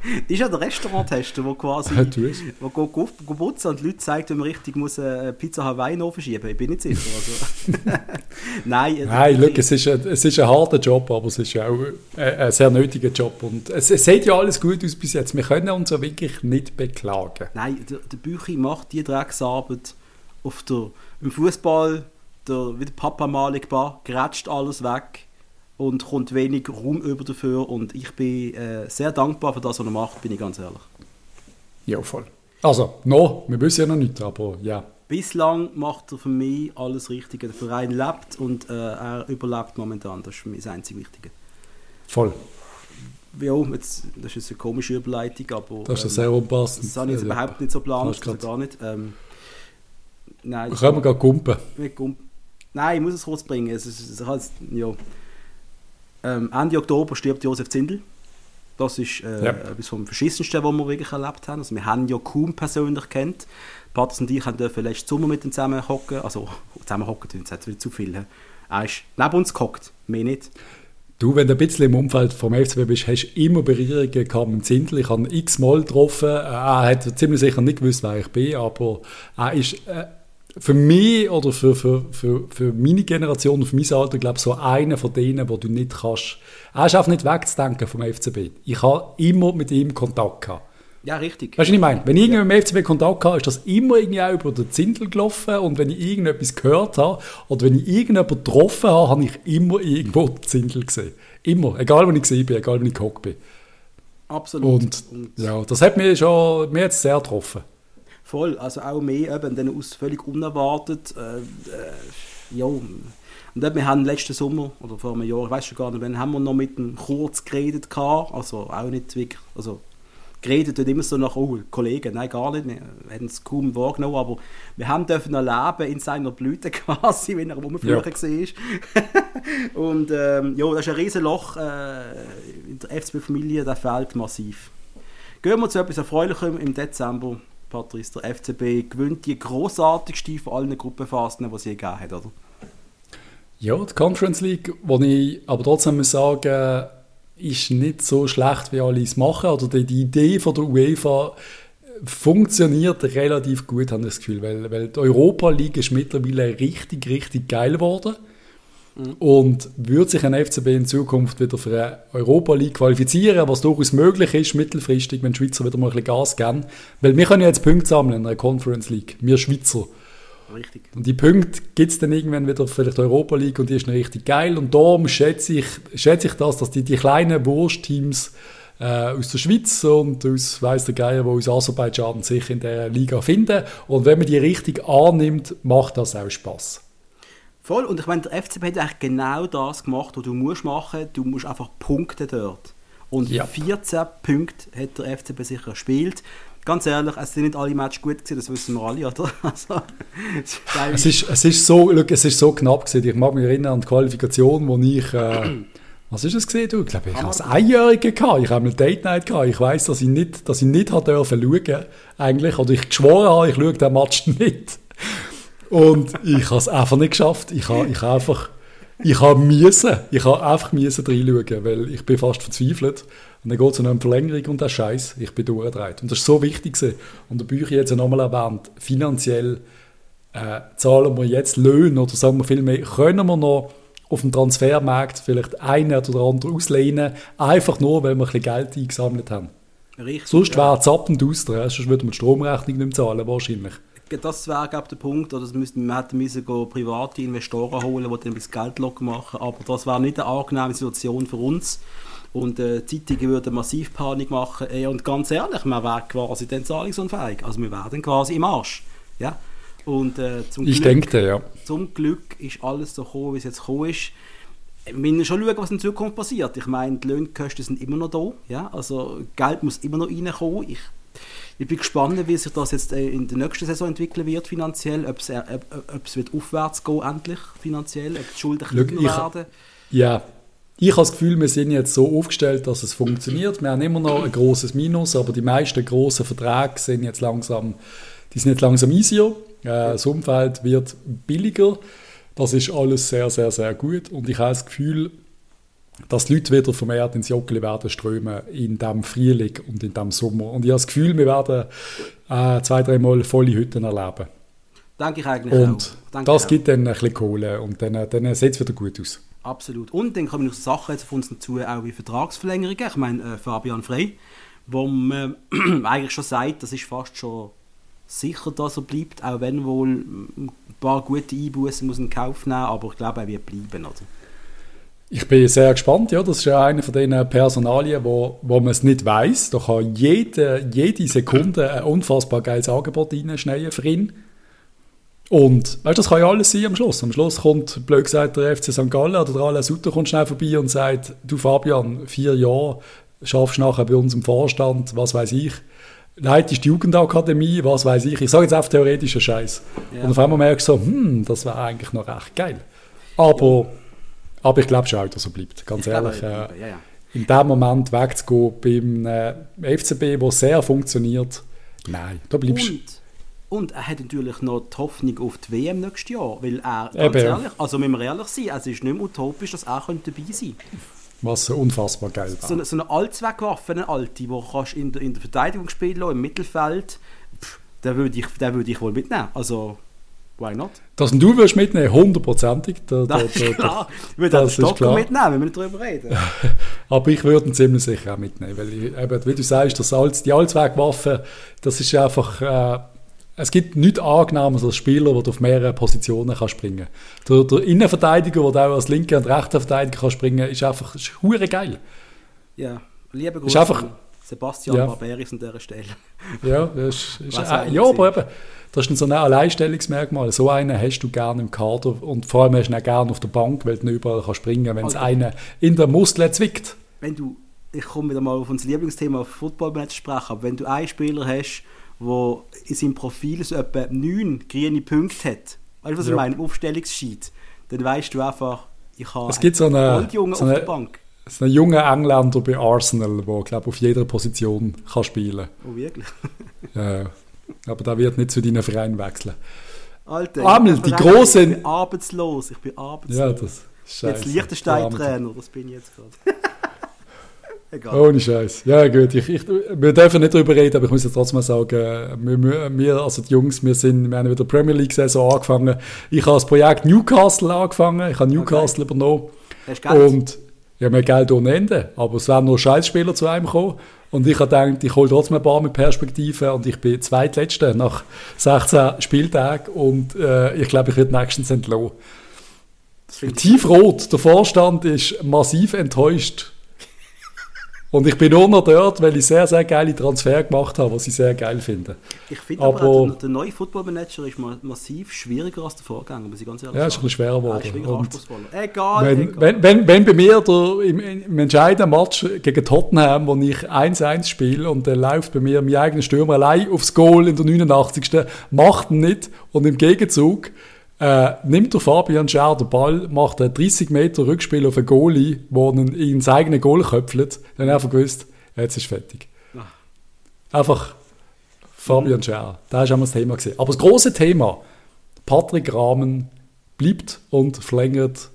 ist ja der Restauranttester, der quasi wo geht go- go putzen und die Leute sagt, wenn man richtig muss äh, Pizza Hawaii in den Ofen schieben. Ich bin nicht sicher. Also. Nein, der Nein, Büchi- schau, es ist, ein, es ist ein harter Job, aber es ist auch ein, ein sehr nötiger Job. Und es, es sieht ja alles gut aus bis jetzt. Wir können uns ja wirklich nicht beklagen. Nein, der, der Büchi macht die Drecksarbeit auf der, im Fußball, der, wie der Papa Malikbar, grätscht alles weg und kommt wenig Raum über dafür. Und ich bin äh, sehr dankbar für das, was er macht, bin ich ganz ehrlich. Ja, voll. Also, noch, wir wissen ja noch nicht, aber ja. Bislang macht er für mich alles Richtige. Der Verein lebt und äh, er überlebt momentan. Das ist für mich das einzige Wichtige. Voll. Ja, jetzt, das ist jetzt eine komische Überleitung, aber... Das ist ähm, sehr unpassend. Das habe ich jetzt ja, überhaupt nicht so geplant, also gar nicht. Ähm, nein, können wir gerade gumpen? Nein, ich muss es kurz bringen. Es ist, es ist, ja. Ähm, Ende Oktober stirbt Josef Zindel. Das ist äh, ja. etwas vom Verschissensten, was wir wirklich erlebt haben. Also wir haben ja kaum persönlich kennt. Paters und ich dürfen letzten Sommer mit ihm zusammen hocken. Also zusammen hocken, das hat wieder zu viel. Er ist neben uns gehockt, mehr nicht. Du, wenn du ein bisschen im Umfeld vom FCB bist, hast du immer Berührungen gehabt mit Zindel. Ich habe ihn x-mal getroffen. Er hat ziemlich sicher nicht gewusst, wer ich bin, aber er ist äh, für mich oder für, für, für, für meine Generation, für mein Alter, glaube ich, so einer von denen, wo du nicht kannst. Er ist einfach nicht wegzudenken vom FCB. Ich habe immer mit ihm Kontakt gehabt. Ja, richtig. Weißt du, was ich meine? Wenn ich ja. mit dem FCB Kontakt hatte, ist das immer irgendwie auch über den Zindel gelaufen und wenn ich irgendetwas gehört habe oder wenn ich irgendjemanden getroffen habe, habe ich immer irgendwo den Zindel gesehen. Immer. Egal, wo ich gesehen bin, egal, wo ich gehockt bin. Absolut. Und, und, ja, das hat mich schon, mir jetzt sehr getroffen. Voll, also auch mehr eben dann aus völlig unerwartet, äh, äh, ja, und dann, wir haben letzten Sommer, oder vor einem Jahr, ich weiß schon gar nicht, wann haben wir noch mit ihm kurz geredet gehabt, also auch nicht wirklich, also geredet und immer so nach, oh, Kollegen, nein, gar nicht, wir haben es kaum wahrgenommen, aber wir haben dürfen erleben in seiner Blüte quasi, wenn er rumflügen ja. war. und ähm, ja, das ist ein riesen Loch äh, in der FCB-Familie, der fehlt massiv. Gehen wir zu etwas Erfreulichem im Dezember. Patrice, der FCB gewinnt die großartigste von allen Gruppenphasen, die es je gegeben hat, oder? Ja, die Conference League, wo ich aber trotzdem muss sagen, ist nicht so schlecht, wie alle es machen. Oder die, die Idee von der UEFA funktioniert relativ gut, habe ich das Gefühl. Weil, weil die Europa League ist mittlerweile richtig, richtig geil geworden. Und würde sich ein FCB in Zukunft wieder für eine Europa League qualifizieren, was durchaus möglich ist, mittelfristig, wenn die Schweizer wieder mal ein bisschen Gas geben. Weil wir können ja jetzt Punkte sammeln in einer Conference League, wir Schweizer. Richtig. Und die Punkte gibt es dann irgendwann wieder vielleicht Europa League und die ist dann richtig geil. Und darum schätze ich, schätze ich das, dass die, die kleinen Wurstteams äh, aus der Schweiz und aus weiss der Geier, die aus Aserbaidschan sich in der Liga finden. Und wenn man die richtig annimmt, macht das auch Spaß. Voll. Und ich meine, der FCB hat eigentlich genau das gemacht, was du musst machen. Du musst einfach Punkte dort. Und ja. 14 Punkte hat der FCB sicher gespielt ganz ehrlich, es sind nicht alle Matches gut gewesen, das wissen wir alle, oder? Also, es, ist, es, ist so, look, es ist so knapp gewesen. Ich mag mich erinnern an die Qualifikation, wo ich, äh, was ist es gesehen? Ich glaube, ich habe als Einjährige gehabt. Ich habe eine Date Night gehabt. Ich weiß, dass ich nicht, dass ich nicht hat dürfen schauen, eigentlich, oder ich geschworen habe, ich schaue den Match nicht. Und ich habe es einfach nicht geschafft. Ich habe, ich einfach, ich habe müssen, ich habe einfach müssen reinschauen, weil ich bin fast verzweifelt. Und dann geht es um Verlängerung und das Scheiß, ich bin durchgedreht. Und das ist so wichtig gewesen. Und da Bücher jetzt nochmal erwähnt, finanziell äh, zahlen wir jetzt Löhne oder sagen wir vielmehr, können wir noch auf dem Transfermarkt vielleicht einen oder andere auslehnen, einfach nur, weil wir ein bisschen Geld eingesammelt haben. Richtig, Sonst ja. wäre es ab und aus, sonst würden wir die Stromrechnung nicht mehr zahlen, wahrscheinlich. Das wäre, glaube der Punkt, oder müssten, wir hätten müssen private Investoren holen, die dann bisschen Geld locker machen, aber das wäre nicht eine angenehme Situation für uns und äh, Zeitungen würden massiv Panik machen. Ey, und ganz ehrlich, wir wären quasi dann zahlungsunfähig. Also wir wären quasi im Arsch. Ja? Und, äh, zum ich Glück, denke, ja. Zum Glück ist alles so gekommen, wie es jetzt gekommen ist. Wir müssen schon schauen, was in Zukunft passiert. Ich meine, die Lohnkosten sind immer noch da. Ja? Also Geld muss immer noch reinkommen. Ich, ich bin gespannt, wie sich das jetzt äh, in der nächsten Saison entwickeln wird finanziell, ob es, äh, ob, es wird aufwärts gehen endlich finanziell, ob die Schulden kleiner werden. Ja, ich habe das Gefühl, wir sind jetzt so aufgestellt, dass es funktioniert. Wir haben immer noch ein großes Minus, aber die meisten großen Verträge sind jetzt langsam, die sind jetzt langsam easier. Äh, das Umfeld wird billiger. Das ist alles sehr, sehr, sehr gut. Und ich habe das Gefühl, dass die Leute wieder vom Erd ins Joggeli werden strömen in diesem Frühling und in diesem Sommer. Und ich habe das Gefühl, wir werden äh, zwei, dreimal volle Hütten erleben. Denke ich eigentlich und auch. Und das gibt dann ein bisschen Kohle und dann, dann sieht es wieder gut aus. Absolut. Und dann kommen noch Sachen jetzt auf uns dazu, auch wie Vertragsverlängerungen. Ich meine, äh, Fabian Frey, wo man eigentlich schon sagt, das ist fast schon sicher, dass er bleibt, auch wenn wohl ein paar gute Einbußen muss in Kauf nehmen, aber ich glaube, er wird bleiben. Oder? Ich bin sehr gespannt, ja, das ist ja eine von den Personalien, wo, wo man es nicht weiß. Da kann jede, jede Sekunde ein unfassbar geiles Angebot reinschneiden für ihn. Und weißt, das kann ja alles sein am Schluss. Am Schluss kommt, blöd gesagt, der FC St. Gallen oder der Alain Sutter kommt schnell vorbei und sagt, du Fabian, vier Jahre, schaffst nachher bei uns im Vorstand, was weiß ich, leitest die Jugendakademie, was weiß ich. Ich sage jetzt auf theoretischer Scheiß. Ja. Und auf einmal merkst du so, hm, das wäre eigentlich noch recht geil. Aber, ja. Aber ich glaube schon auch, dass er bleibt. Ganz ich ehrlich. Äh, ja, in dem Moment wegzugehen beim äh, FCB, wo sehr funktioniert, nein, da bleibst du. Und er hat natürlich noch die Hoffnung auf die WM nächstes Jahr, weil er, ganz Eben. ehrlich, also müssen wir ehrlich sein, es ist nicht mehr utopisch, dass er dabei sein könnte. Was unfassbar geil war. So eine, so eine Allzweckwaffe, eine alte, die kannst in der, in der Verteidigung spielen im Mittelfeld, pff, den würde ich, würd ich wohl mitnehmen. Also, why not? Dass du würdest mitnehmen, hundertprozentig. Da, da, das ist klar. Ich würde den Stocker mitnehmen, wenn wir nicht darüber reden. Aber ich würde ihn ziemlich sicher auch mitnehmen, weil ich, eben, wie du sagst, das Alts, die Allzweckwaffe, das ist einfach... Äh, es gibt nichts Angenehmes als Spieler, der auf mehrere Positionen kann springen kann. Der, der Innenverteidiger, der auch als linker und rechter Verteidiger kann springen kann, ist einfach ist geil. Ja, liebe Grüße Sebastian ja. Barberis an dieser Stelle. Ja, das ist, ist äh, ja aber eben, das ist so ein Alleinstellungsmerkmal. So einen hast du gerne im Kader und vor allem hast du ihn gerne auf der Bank, weil du nicht überall kann springen kann, wenn es also, einen in der Muskel zwickt. Wenn du, ich komme wieder mal auf unser Lieblingsthema Footballmatch sprechen, aber wenn du einen Spieler hast, der in seinem Profil so etwa neun grüne Punkte hat, weißt du, was ja. ich meine, Aufstellungssheet, dann weißt du einfach, ich habe es gibt so eine, Goldjunge so eine, auf der Bank. Es ist ein junger Engländer bei Arsenal, der glaube auf jeder Position kann spielen kann. Oh, wirklich? ja, aber der wird nicht zu deinen Verein wechseln. Alter, Amel, die große. Ich bin arbeitslos, ich bin arbeitslos. Ja, das ist scheiße. Jetzt Liechtenstein-Trainer, das bin ich jetzt gerade. Egal. Ohne Scheiß. Ja, gut. Ich, ich, wir dürfen nicht darüber reden, aber ich muss jetzt trotzdem sagen, wir, wir, also die Jungs, wir, sind, wir haben wieder Premier League-Saison angefangen. Ich habe das Projekt Newcastle angefangen. Ich habe Newcastle okay. übernommen. Hast Geld? Und ja, mehr Geld ohne Ende. Aber es werden nur Scheißspieler zu einem kommen. Und ich habe gedacht, ich hole trotzdem ein paar mit Perspektive und ich bin zweitletzter nach 16 Spieltagen und äh, ich glaube, ich werde nächstens entlohnt. Tiefrot, der Vorstand ist massiv enttäuscht und ich bin nur noch dort, weil ich sehr, sehr geile Transfer gemacht habe, was ich sehr geil finde. Ich finde aber, aber der, der, neue Football-Manager ist massiv schwieriger als der Vorgänger, muss ich ganz ehrlich ja, sagen. Ja, ist ein bisschen schwerer geworden. Ja, egal, wenn, egal. Wenn, wenn, wenn bei mir der, im, im entscheidenden Match gegen Tottenham, wo ich 1-1 spiele und dann läuft bei mir mein eigener Stürmer allein aufs Goal in der 89. macht ihn nicht und im Gegenzug äh, nimmt der Fabian Scher den Ball, macht ein 30 Meter Rückspiel auf einen Goalie, wo ihn ins eigene Goal köpfelt, dann einfach gewusst, jetzt ist fertig. Ach. Einfach Fabian Scher, da ist einmal das Thema gesehen. Aber das große Thema, Patrick Rahmen bleibt und verlängert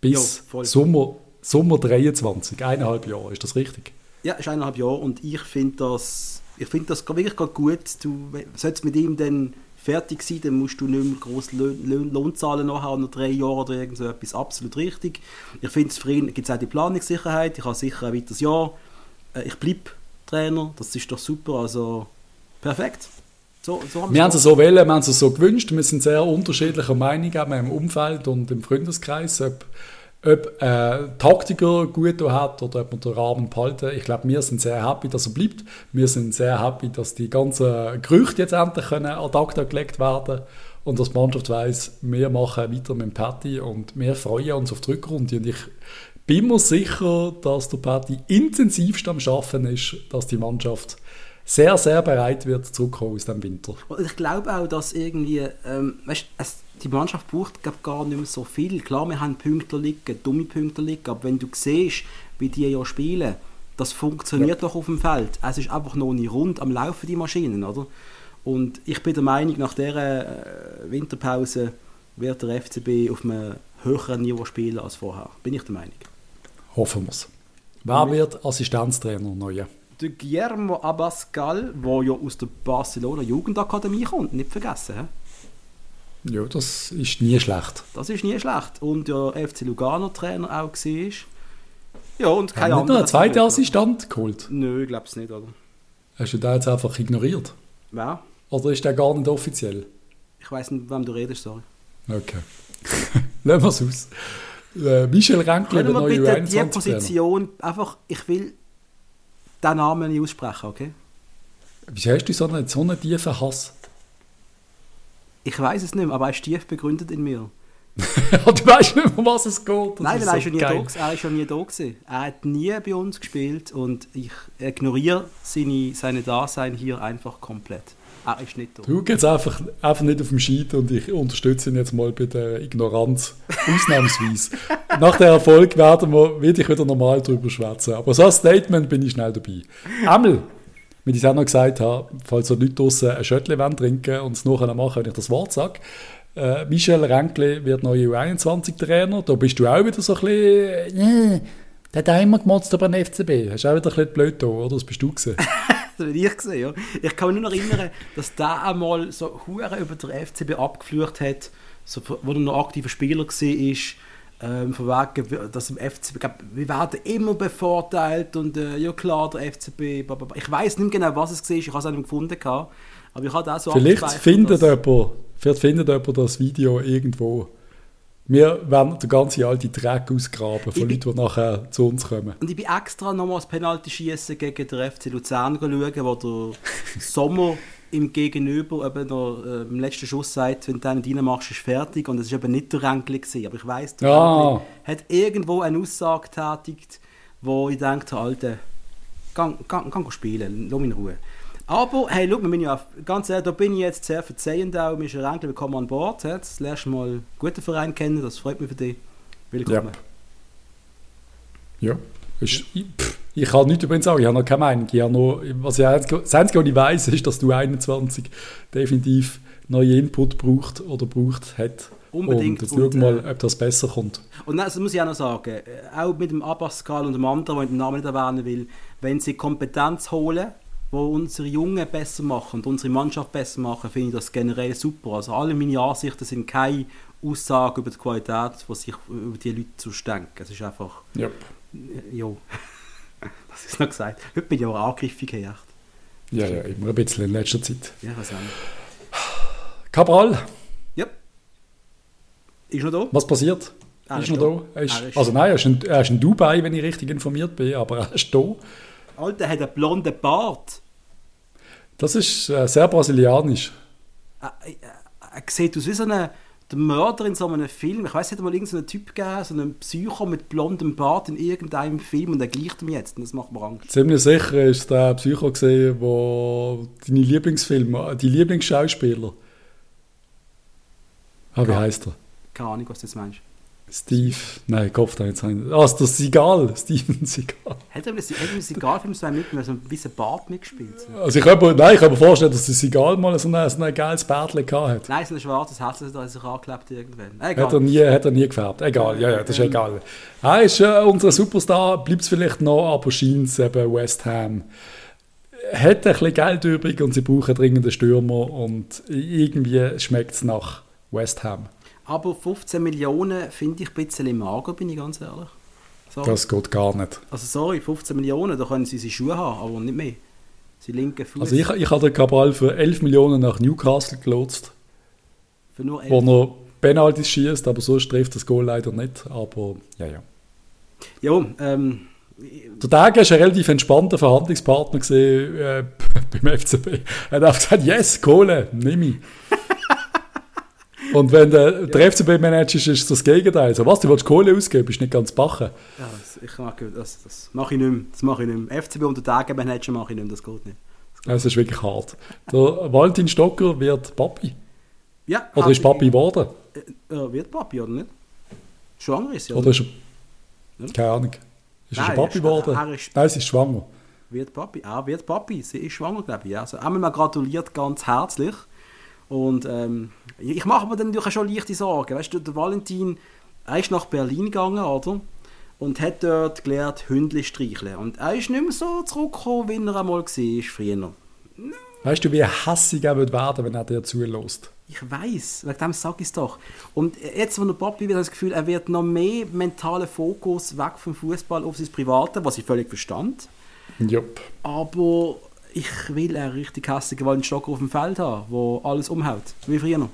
bis jo, Sommer, Sommer 23, eineinhalb Jahre, ist das richtig? Ja, ist eineinhalb Jahre und ich finde das, ich finde das wirklich gut. Du sollst mit ihm dann fertig sein, dann musst du nicht mehr groß Lohn, Lohn zahlen nachher nach drei Jahren oder irgend so etwas. Absolut richtig. Ich finde, für ihn gibt es auch die Planungssicherheit. Ich habe sicher ein weiteres Jahr. Äh, ich bleibe Trainer. Das ist doch super. Also perfekt. So, so wir haben es so wählen, wir haben es so gewünscht. Wir sind sehr unterschiedlicher Meinung, auch im Umfeld und im Freundeskreis, ob ob äh, Taktiker gut hat oder ob man den Rahmen behalten. Ich glaube, wir sind sehr happy, dass er bleibt. Wir sind sehr happy, dass die ganzen Gerüchte jetzt endlich können ad acta gelegt werden und dass die Mannschaft weiss, wir machen weiter mit dem Patty und wir freuen uns auf die Rückrunde. Und ich bin mir sicher, dass der Patty intensivst am Schaffen ist, dass die Mannschaft sehr, sehr bereit wird, zurückkommen aus dem Winter. Und ich glaube auch, dass irgendwie, ähm, weißt, es die Mannschaft braucht glaub, gar nicht mehr so viel. Klar, wir haben Punkte liegen, dumme Punkte liegen, aber wenn du siehst, wie die ja spielen, das funktioniert ja. doch auf dem Feld. Es ist einfach noch nicht rund am Laufen, die Maschinen, oder? Und ich bin der Meinung, nach dieser äh, Winterpause wird der FCB auf einem höheren Niveau spielen als vorher. Bin ich der Meinung. Hoffen wir es. Wer wird Assistenztrainer neuer? Der Guillermo Abascal, der ja aus der Barcelona Jugendakademie kommt, nicht vergessen. He? Ja, das ist nie schlecht. Das ist nie schlecht. Und der FC Lugano Trainer auch war. Ja, und kein anderer. Hat einen zweiten Assistent geholt? Nö, ich glaube es nicht, oder? Hast du den jetzt einfach ignoriert? Wer? Oder ist der gar nicht offiziell? Ich weiß nicht, wem du redest, sorry. Okay. Lassen wir es aus. Äh, Michel Renkle, der Können neue bitte die 21 Position einfach, ich will den Namen nicht aussprechen, okay? Wieso hast du so einen, so einen tiefen Hass? Ich weiß es nicht mehr, aber er ist tief begründet in mir. du weißt nicht, um was es geht. Nein, weil er, so ist ja nie geil. da, er ist ja nie da gewesen. Er hat nie bei uns gespielt und ich ignoriere seine, seine Dasein hier einfach komplett. Er ist nicht da. Du gehst einfach, einfach nicht auf dem Scheit und ich unterstütze ihn jetzt mal bei der Ignoranz. Ausnahmsweise. Nach dem Erfolg werden wir, werde ich wieder normal drüber schwätzen. Aber so ein Statement bin ich schnell dabei. Emil, wie ich es auch noch gesagt habe, falls so Leute draussen ein Schöttli wollen trinken und es nachher machen, wenn ich das Wort sage. Äh, Michel Renkle wird neuer U21-Trainer. Da bist du auch wieder so ein bisschen, äh, der hat auch immer gemotzt über den FCB. Hast du auch wieder ein bisschen blöd da, oder? Das bist du gewesen. Das habe ich gesehen, ja. Ich kann mich nur noch erinnern, dass der einmal so hure über der FCB abgeflucht hat, so, wo er noch aktiver Spieler war, ähm, von wegen, dass im FCB, glaub, wir werden immer bevorteilt und äh, ja klar, der FCB, bla, bla, bla. ich weiß nicht genau, was es war, ich habe es auch nicht gefunden, gehabt, aber ich habe auch so Vielleicht findet, jemand, vielleicht findet jemand das Video irgendwo. Wir werden den ganzen alten Dreck ausgraben von Leuten, die nachher zu uns kommen. Und ich bin extra nochmal das Penalty schießen gegen den FC Luzern schauen, wo der Sommer im Gegenüber eben noch äh, im letzten Schuss sagt, wenn du nicht reinmachst, ist fertig. Und es war eben nicht der Ränkli. Aber ich weiss, der. Ränkli hat irgendwo eine Aussage getätigt, wo ich dachte, Alter, gang, gang, gang spielen, lass mich in Ruhe. Aber, hey, schau, wir ja, ganz ehrlich, da bin ich jetzt sehr verzeihend auch. Michel Ränkli, willkommen an Bord. Jetzt lernst du mal einen guten Verein kennen, das freut mich für dich. Willkommen. Ja. Ist, ich, pff, ich kann nichts übrigens sagen, ich habe noch keine Meinung. Ich habe noch, was ich, das Einzige, was ich weiss, ist, dass du 21 definitiv neue Input braucht oder braucht hat. Unbedingt. Und jetzt Und, schau mal, äh, ob das besser kommt. Und das muss ich auch noch sagen, äh, auch mit dem Abbascal und dem anderen, den ich den Namen nicht erwähnen will, wenn sie Kompetenz holen, wo unsere Jungen besser machen und unsere Mannschaft besser machen, finde ich das generell super. Also alle meine Ansichten sind keine Aussagen über die Qualität, was ich über die Leute zu denken. Es ist einfach, Ja. Äh, das ist noch gesagt. Heute bin ich auch angriffig, echt. ja, ja, immer ein bisschen in letzter Zeit. Ja, was auch. Cabral, Ja. Ist noch da? was passiert? Er ist ist noch da. da? Ist, ist- also nein, er ist, in, er ist in Dubai, wenn ich richtig informiert bin, aber er ist da. Alter, er hat einen blonden Bart. Das ist äh, sehr brasilianisch. er, er, er sieht aus wie so ein der Mörder in so einem Film. Ich weiß, es hat mal irgendeinen Typ gegeben, so einen Psycho mit blondem Bart in irgendeinem Film und der gleicht mir jetzt und das macht mir Angst. Ziemlich sicher ist der Psycho gesehen, wo deine Lieblingsfilme, die Lieblingsschauspieler. Ah, wie heißt er? Keine Ahnung, was du jetzt meinst. Steve. Nein, Kopf da jetzt nicht. Ah, ist der Sigal. Steven Sigal. Hat er im Sigalfilm so einen mit so ein bisschen Bart mitgespielt? So. Also ich kann mir, nein, ich kann mir vorstellen, dass der Sigal mal so ein, so ein geiles Bärtchen gehabt hat. Nein, so ein schwarzes Herz, das hat sich angeklebt irgendwann. Hat Egal. er, nie, hat er nie gefärbt. Egal, ja, ja, das ist egal. Er ist äh, unser Superstar, bleibt es vielleicht noch, aber scheint es eben West Ham. Hat ein bisschen Geld übrig und sie brauchen dringend einen Stürmer und irgendwie schmeckt es nach West Ham. Aber 15 Millionen finde ich ein bisschen mager, bin ich ganz ehrlich. So. Das geht gar nicht. Also sorry, 15 Millionen, da können sie seine Schuhe haben, aber nicht mehr. Sie linken Fuß Also ich, ich habe den Cabral für 11 Millionen nach Newcastle gelotst, für nur 11 wo er Penalties schießt, aber so trifft das Goal leider nicht. Aber ja, ja. Ja, ähm, Der Tag ist ein relativ entspannter Verhandlungspartner gesehen äh, beim FCB. Er hat gesagt, yes, Kohle, nimm ich. Und wenn der, der FCB-Manager ist, ist das Gegenteil. So, was, du willst Kohle ausgeben, bist nicht ganz bachen. ja, das, ich mag, das, das mache ich nicht mehr. Das mache ich nicht mehr. FCB unter Tagen Manager mache ich nicht mehr, das geht nicht. Das ist wirklich hart. Der Valentin Stocker wird Papi. Ja, Oder ist Papi geworden? Äh, äh, wird Papi, oder nicht? Schwanger ist sie, Oder ist er, Ja. keine Ahnung. Ist er Nein, schon Papi er ist- geworden? er ist- Nein, sie ist schwanger. Wird Papi. Er wird Papi. Sie ist schwanger, glaube ich. Ja. Also einmal mal gratuliert ganz herzlich. Und ähm, ich mache mir dann natürlich schon leichte Sorgen. Weißt du, der Valentin, er ist nach Berlin gegangen, oder? Und hat dort gelernt, Hündli streicheln. Und er ist nicht mehr so zurückgekommen, wie er einmal war früher. Weißt du, wie hässig er wird werden, wenn er dir zulässt? Ich weiß, wegen dem sage ich es doch. Und jetzt, wo der Papi wird, habe ich das Gefühl, er wird noch mehr mentalen Fokus weg vom Fußball auf sein Private, was ich völlig verstand. Jupp. Aber ich will einen richtig hässigen Wallenstocker auf dem Feld haben, der alles umhaut. Wie früher noch.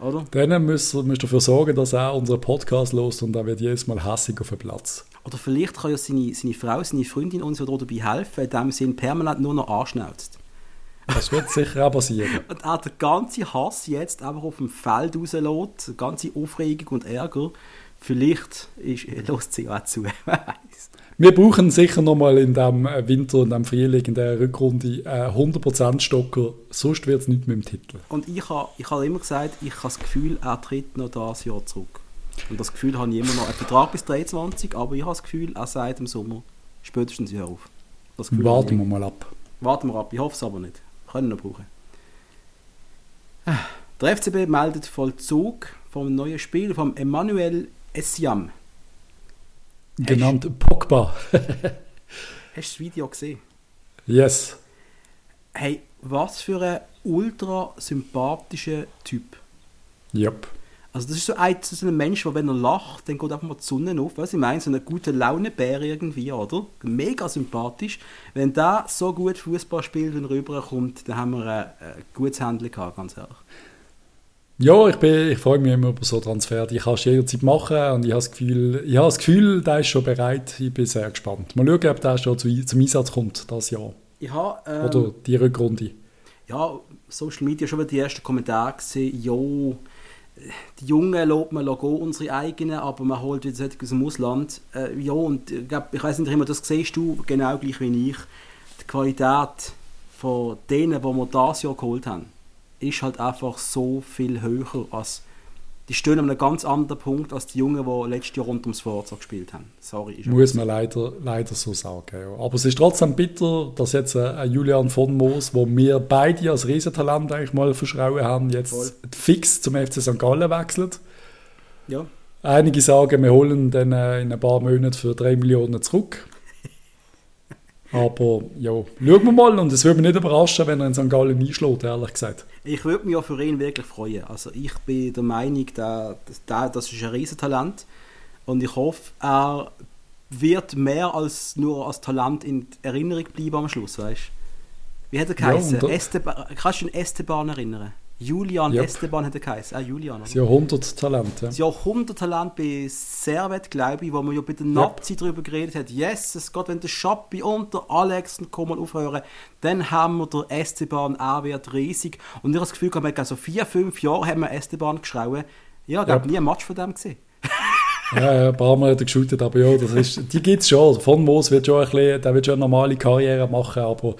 Oder? Dann müsst ihr dafür sorgen, dass er unseren Podcast lost und er wird jedes Mal hässig auf den Platz. Oder vielleicht kann ja seine, seine Frau, seine Freundin uns dabei helfen, indem sie ihn permanent nur noch anschnauzt. Das wird sicher auch passieren. Und er den ganzen Hass jetzt einfach auf dem Feld rauslässt, die ganze Aufregung und Ärger. Vielleicht ist, lässt sie auch zu. Wir brauchen sicher nochmal in dem Winter und dem Frühling in der Rückrunde einen 100% Stocker, sonst wird es nicht mit dem Titel. Und ich habe ich ha immer gesagt, ich habe das Gefühl, er tritt noch das Jahr zurück. Und das Gefühl habe ich immer noch. Ein Vertrag bis 23, aber ich habe das Gefühl, er sagt im Sommer spätestens hier auf. Warten wir mal ab. Warten wir ab, ich hoffe es aber nicht. Können wir noch brauchen. Der FCB meldet Vollzug vom neuen Spiel von Emmanuel Essiam. Genannt hast, Pogba. hast du das Video gesehen? Yes. Hey, was für ein ultra sympathischer Typ. Yep. Also das ist so ein, so ein Mensch, der wenn er lacht, dann geht einfach mal die Sonne auf. Was ich meine, so eine gute Launebär irgendwie, oder? Mega sympathisch. Wenn der so gut Fußball spielt und rüberkommt, dann haben wir ein, ein gutes Handeln gehabt, ganz ehrlich. Ja, ich, bin, ich freue mich immer über so Transfer. Die kannst du jederzeit machen und ich habe das Gefühl, ich habe das Gefühl, der ist schon bereit. Ich bin sehr gespannt. Mal schauen, ob der schon zu, zum Einsatz kommt, das Jahr. Habe, ähm, Oder die Rückrunde. Ja, Social Media schon wieder die ersten Kommentare gesehen, jo, die Jungen lobt man gehen, unsere eigenen, aber man holt wieder solche aus dem Ausland. Äh, ja, und ich, glaub, ich weiß nicht immer, das siehst du genau gleich wie ich. Die Qualität von denen, die wir das Jahr geholt haben, ist halt einfach so viel höher als die stehen an einem ganz anderen Punkt als die Jungen, die letztes Jahr rund ums Forza gespielt haben. Sorry. Muss man leider, leider so sagen. Ja. Aber es ist trotzdem bitter, dass jetzt ein Julian von Moos, wo wir beide als Riesentalent eigentlich mal verschrauen haben, jetzt Voll. fix zum FC St. Gallen wechselt. Ja. Einige sagen, wir holen den äh, in ein paar Monaten für 3 Millionen zurück. Aber ja, schauen wir mal. Und es würde mich nicht überraschen, wenn er in St. Gallen einschlägt, ehrlich gesagt. Ich würde mich auch für ihn wirklich freuen. Also ich bin der Meinung, der, der, das ist ein Riesentalent. Und ich hoffe, er wird mehr als nur als Talent in Erinnerung bleiben am Schluss, weißt Wie hat er geheißen? Ja, Esteban, kannst du an Esteban erinnern? Julian yep. Esteban hat er geheißen. Ah, Julian. Das Jahrhunderttalent. Ja. Das Jahrhunderttalent bei Servet, glaube ich, wo man ja bei der Nazi yep. darüber geredet hat. Yes, es geht, wenn der Schappi und der Alex kommen aufhören, dann haben wir der Esteban, er wird riesig. Und ich habe das Gefühl, wir haben so vier, fünf Jahre haben wir Esteban geschrauen. Ja, ich habe yep. nie ein Match von dem gesehen. Ja, ein paar Mal hat er geschootet, aber ja, das ist, die gibt es schon. Von Moos wird schon ein bisschen, der wird schon eine normale Karriere machen, aber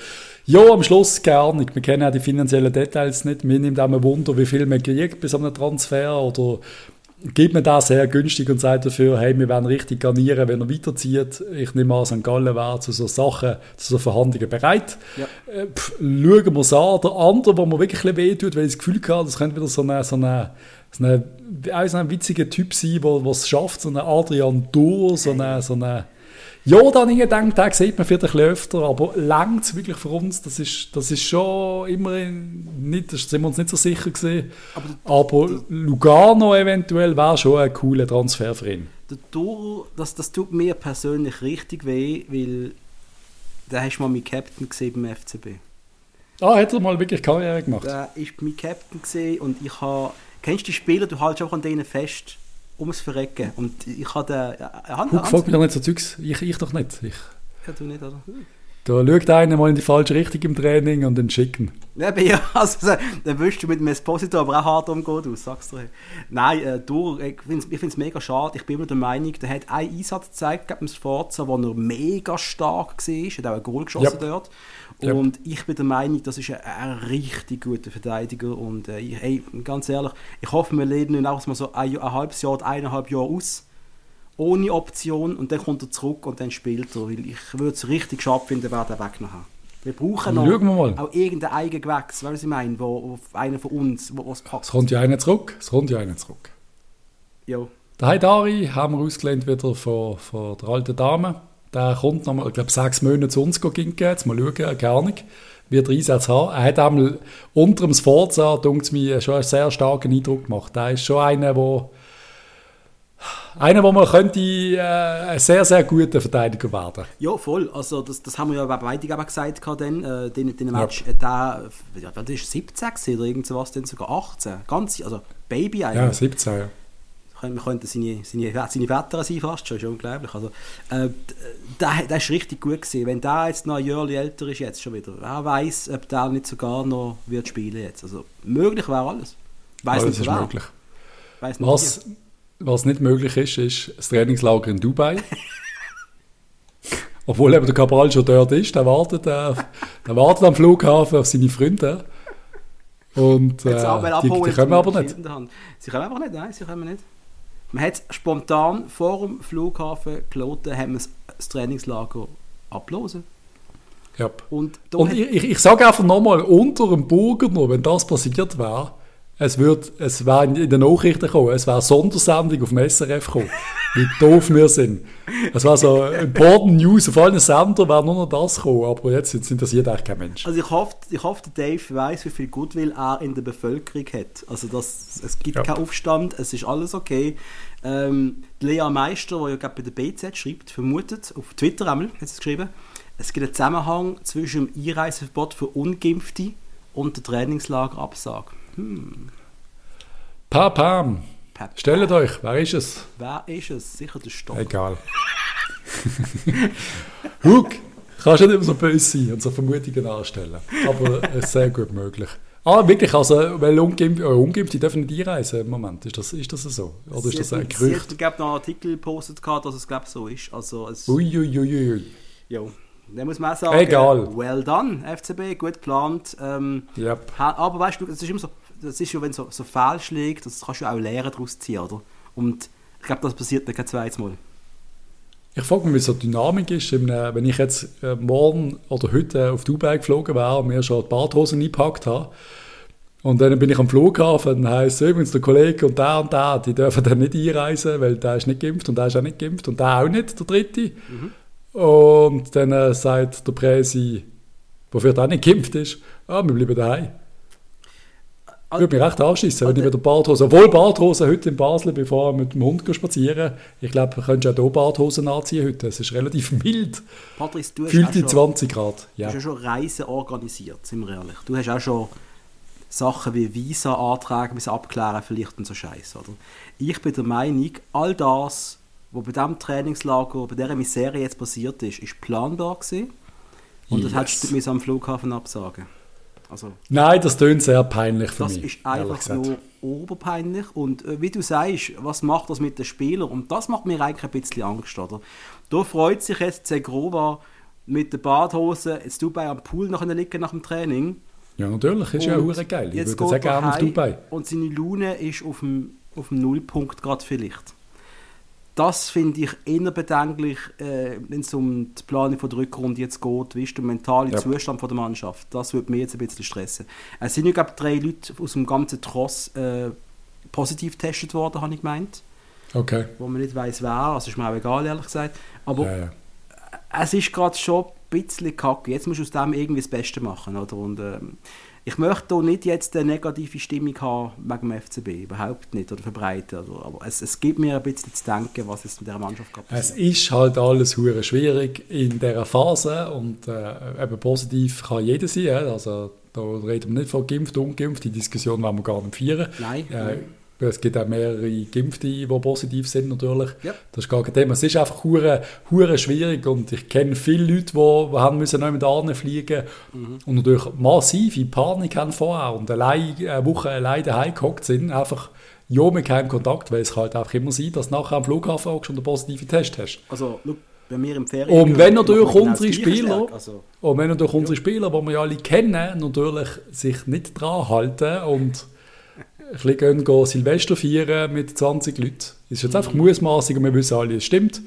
ja, am Schluss gar nicht. Wir kennen auch die finanziellen Details nicht. Mir nimmt auch ein Wunder, wie viel man kriegt bei so einem Transfer oder gibt man da sehr günstig und sagt dafür, hey, wir werden richtig garnieren, wenn er weiterzieht. Ich nehme an, St. Gallen wäre zu so Sachen, zu so Verhandlungen bereit. Ja. Äh, pff, schauen wir es an. Der andere, wo mir wirklich ein bisschen wehtut, weil ich das Gefühl hatte, das könnte wieder so eine, so eine, so eine, auch so ein witziger Typ sein, der es schafft, so eine Adrian Dur, so eine, so dann ich gedacht, den sieht man vielleicht ein bisschen öfter, aber längt es wirklich für uns? Das ist, das ist schon immer nicht, das sind wir uns nicht so sicher gesehen. Aber, aber Lugano eventuell wäre schon ein cooler Transfer für ihn. Der das, das tut mir persönlich richtig weh, weil da hast du mal meinen Captain gesehen beim FCB. Ah, hat er mal wirklich Karriere gemacht? Da ist mein Captain gesehen und ich habe, kennst du die Spieler, du haltest auch an denen fest ums Verrecken. Und ich habe den... Guck, folgt mir doch nicht so Zeugs. Ich, ich doch nicht. Ich. Ja, du nicht, oder? Da schaut einer mal in die falsche Richtung im Training und dann schicken. Ja, ja also, dann wirst du mit dem Esposito aber auch hart umgehen, du sagst du. Nein, äh, du, ich finde es mega schade. Ich bin immer der Meinung, der hat einen Einsatz gezeigt gegen das Forza, wo er mega stark war. hat auch ein Goal geschossen yep. dort. Und ich bin der Meinung, das ist ein, ein richtig guter Verteidiger. Und äh, hey, ganz ehrlich, ich hoffe, wir leben ihn auch mal so ein, ein halbes Jahr, eineinhalb Jahre aus. Ohne Option. Und dann kommt er zurück und dann spielt er. Weil ich würde es richtig schade finden, wer den Weg noch hat. Wir brauchen noch wir auch irgendein Eigengewächs, weißt du, ich meine, wo, wo einer von uns, wo es packt. Es kommt ja einer zurück. Es kommt ja einer zurück. Ja. Der Haidari haben wir ausgelehnt wieder von, von der alten Dame. Der kommt noch mal, ich glaube, sechs Monate zu uns gehen. Jetzt mal schauen, gar nicht. Wird er Einsatz haben. Er hat einmal unter dem Sforza, denkt mir, schon einen sehr starken Eindruck gemacht. Er ist schon einer, der Einer, wo man könnte äh, ein sehr, sehr guter Verteidiger werden. Ja, voll. Also das, das haben wir ja bei beiden eben gesagt, dann, äh, den, den Match, äh, der, ja, das ist 17 gewesen oder irgendwas, dann sogar 18. Ganz, also Baby eigentlich. Ja, 17, ja. Wir könnten seine, seine, seine Väter sein fast schon, ist unglaublich. Also, äh, der, der ist richtig gut gewesen. Wenn der jetzt noch ein Jahr älter ist jetzt schon wieder, wer weiß, ob der nicht sogar noch wird spielen jetzt. Also möglich wäre alles. Weiß alles nicht, ist möglich. Weiss nicht was, was nicht möglich ist, ist das Trainingslager in Dubai. Obwohl eben der Cabral schon dort ist, der wartet, äh, der wartet am Flughafen auf seine Freunde. Und äh, die, die kommen aber nicht. Sie kommen aber nicht, nein, sie kommen nicht. Man hat spontan vor dem Flughafen geloten, haben wir das Trainingslager ablosen. Yep. Und, Und ich, ich, ich sage einfach nochmal, unter dem Burger noch, wenn das passiert wäre, es wird, es wäre in den Nachrichten kommen, es wäre eine Sondersendung auf dem SRF gekommen, wie doof wir sind. Es war so Important News auf allen Sendern, wäre nur noch das gekommen, aber jetzt interessiert eigentlich kein Mensch. Also ich hoffe, ich hoffe Dave weiß, wie viel Goodwill er in der Bevölkerung hat. Also das, es gibt ja. keinen Aufstand, es ist alles okay. Ähm, Lea Meister, die ja gerade bei der BZ schreibt, vermutet, auf Twitter einmal hat sie geschrieben, es gibt einen Zusammenhang zwischen dem Einreiseverbot für Ungeimpfte und der Trainingslagerabsage. Hm. Papam. Stellt euch, wer ist es? Wer ist es? Sicher der Stock. Egal. Huck, kannst du nicht immer so böse sein und so Vermutungen anstellen. Aber es ist sehr gut möglich. Ah, wirklich? Also, weil Ungeimpfte, äh, Ungeimpfte dürfen nicht einreisen im Moment. Ist das, ist das so? Oder ist das ein Gerücht? Ich habe noch einen Artikel gepostet, dass es glaube so ist. Also, es, Uiuiuiui. Ui, ui. Ja. Dann muss man auch sagen, Egal. well done, FCB, gut geplant. Ähm, yep. Aber weißt du, es ist immer so, das ist ja, wenn so, so fehlschlägt, das kannst du auch Lehren daraus ziehen, oder? Und ich glaube, das passiert dann kein zweites Mal. Ich frage mich, wie so die Dynamik ist, wenn ich jetzt äh, morgen oder heute auf Dubai geflogen wäre und mir schon die Badhosen eingepackt habe, und dann bin ich am Flughafen, dann heisst es übrigens, der Kollege und der und der, die dürfen dann nicht einreisen, weil der ist nicht geimpft und der ist auch nicht geimpft und der auch nicht, der Dritte. Mhm. Und dann äh, sagt der Präsi, wofür der nicht geimpft ist, ah, wir bleiben daheim. Ich würde mich recht anschießen, wenn ich wieder Badhose, obwohl Badhose heute in Basel, bevor wir mit dem Hund spazieren, ich glaube, du könntest auch hier Badhosen anziehen heute. Es ist relativ mild. Patrice, du Fühlt die 20 Grad. Ja. Du hast ja schon Reisen organisiert, sind wir ehrlich. Du hast auch schon Sachen wie Visa-Anträge bis abklären vielleicht und so Scheiß, oder? Ich bin der Meinung, all das, was bei diesem Trainingslager, bei dieser Misere jetzt passiert ist, ist planbar gewesen. Und yes. das hättest du am Flughafen absagen also, Nein, das tönt sehr peinlich für das mich. Das ist einfach nur oberpeinlich. Und äh, wie du sagst, was macht das mit den Spielern? Und das macht mir eigentlich ein bisschen Angst. Oder? Da freut sich jetzt Zegrova mit der Badhose jetzt Dubai am Pool nach liegen nach dem Training. Ja, natürlich, ist und ja auch geil. Ich würde sehr gerne auf Dubai. Und seine Laune ist auf dem, auf dem Nullpunkt gerade vielleicht das finde ich eher bedenklich, äh, wenn es um die Planung von der Rückrunde jetzt geht. Wie ist der mentale ja. Zustand von der Mannschaft? Das würde mich jetzt ein bisschen stressen. Es sind ja, glaube drei Leute aus dem ganzen Tross äh, positiv getestet worden, habe ich gemeint. Okay. Wo man nicht weiß wer, also ist mir auch egal, ehrlich gesagt. Aber ja, ja. es ist gerade schon ein bisschen kacke. Jetzt musst du aus dem irgendwie das Beste machen. Oder? Und, ähm, ich möchte hier nicht jetzt eine negative Stimmung haben wegen dem FCB, überhaupt nicht, oder verbreiten. Aber es, es gibt mir ein bisschen zu denken, was es mit dieser Mannschaft gerade Es ist halt alles hure schwierig in dieser Phase und äh, eben positiv kann jeder sein. Also da reden wir nicht von geimpft, ungeimpft, die Diskussion wollen wir gar nicht führen. Nein. Äh, es gibt auch mehrere Geimpfte, die positiv sind natürlich. Ja. Das ist gar kein Thema. Es ist einfach hure, hure schwierig und ich kenne viele Leute, die, haben müssen noch mit Arne fliegen mhm. und natürlich massive Panik haben vorher und allein, eine Woche allein daheim gehockt sind, einfach ja mit keinem Kontakt, weil es halt einfach immer sein, dass du nachher am Flughafen auch schon einen positiven Test hast. Also, wenn wir im Ferien und wenn natürlich unsere Spieler, also, und wenn natürlich unsere Spieler, die wir ja alle kennen, natürlich sich nicht dran halten und ein bisschen gehen, Silvester feiern mit 20 Leuten. Das ist jetzt einfach Mutmaßung und wir wissen alle, es stimmt.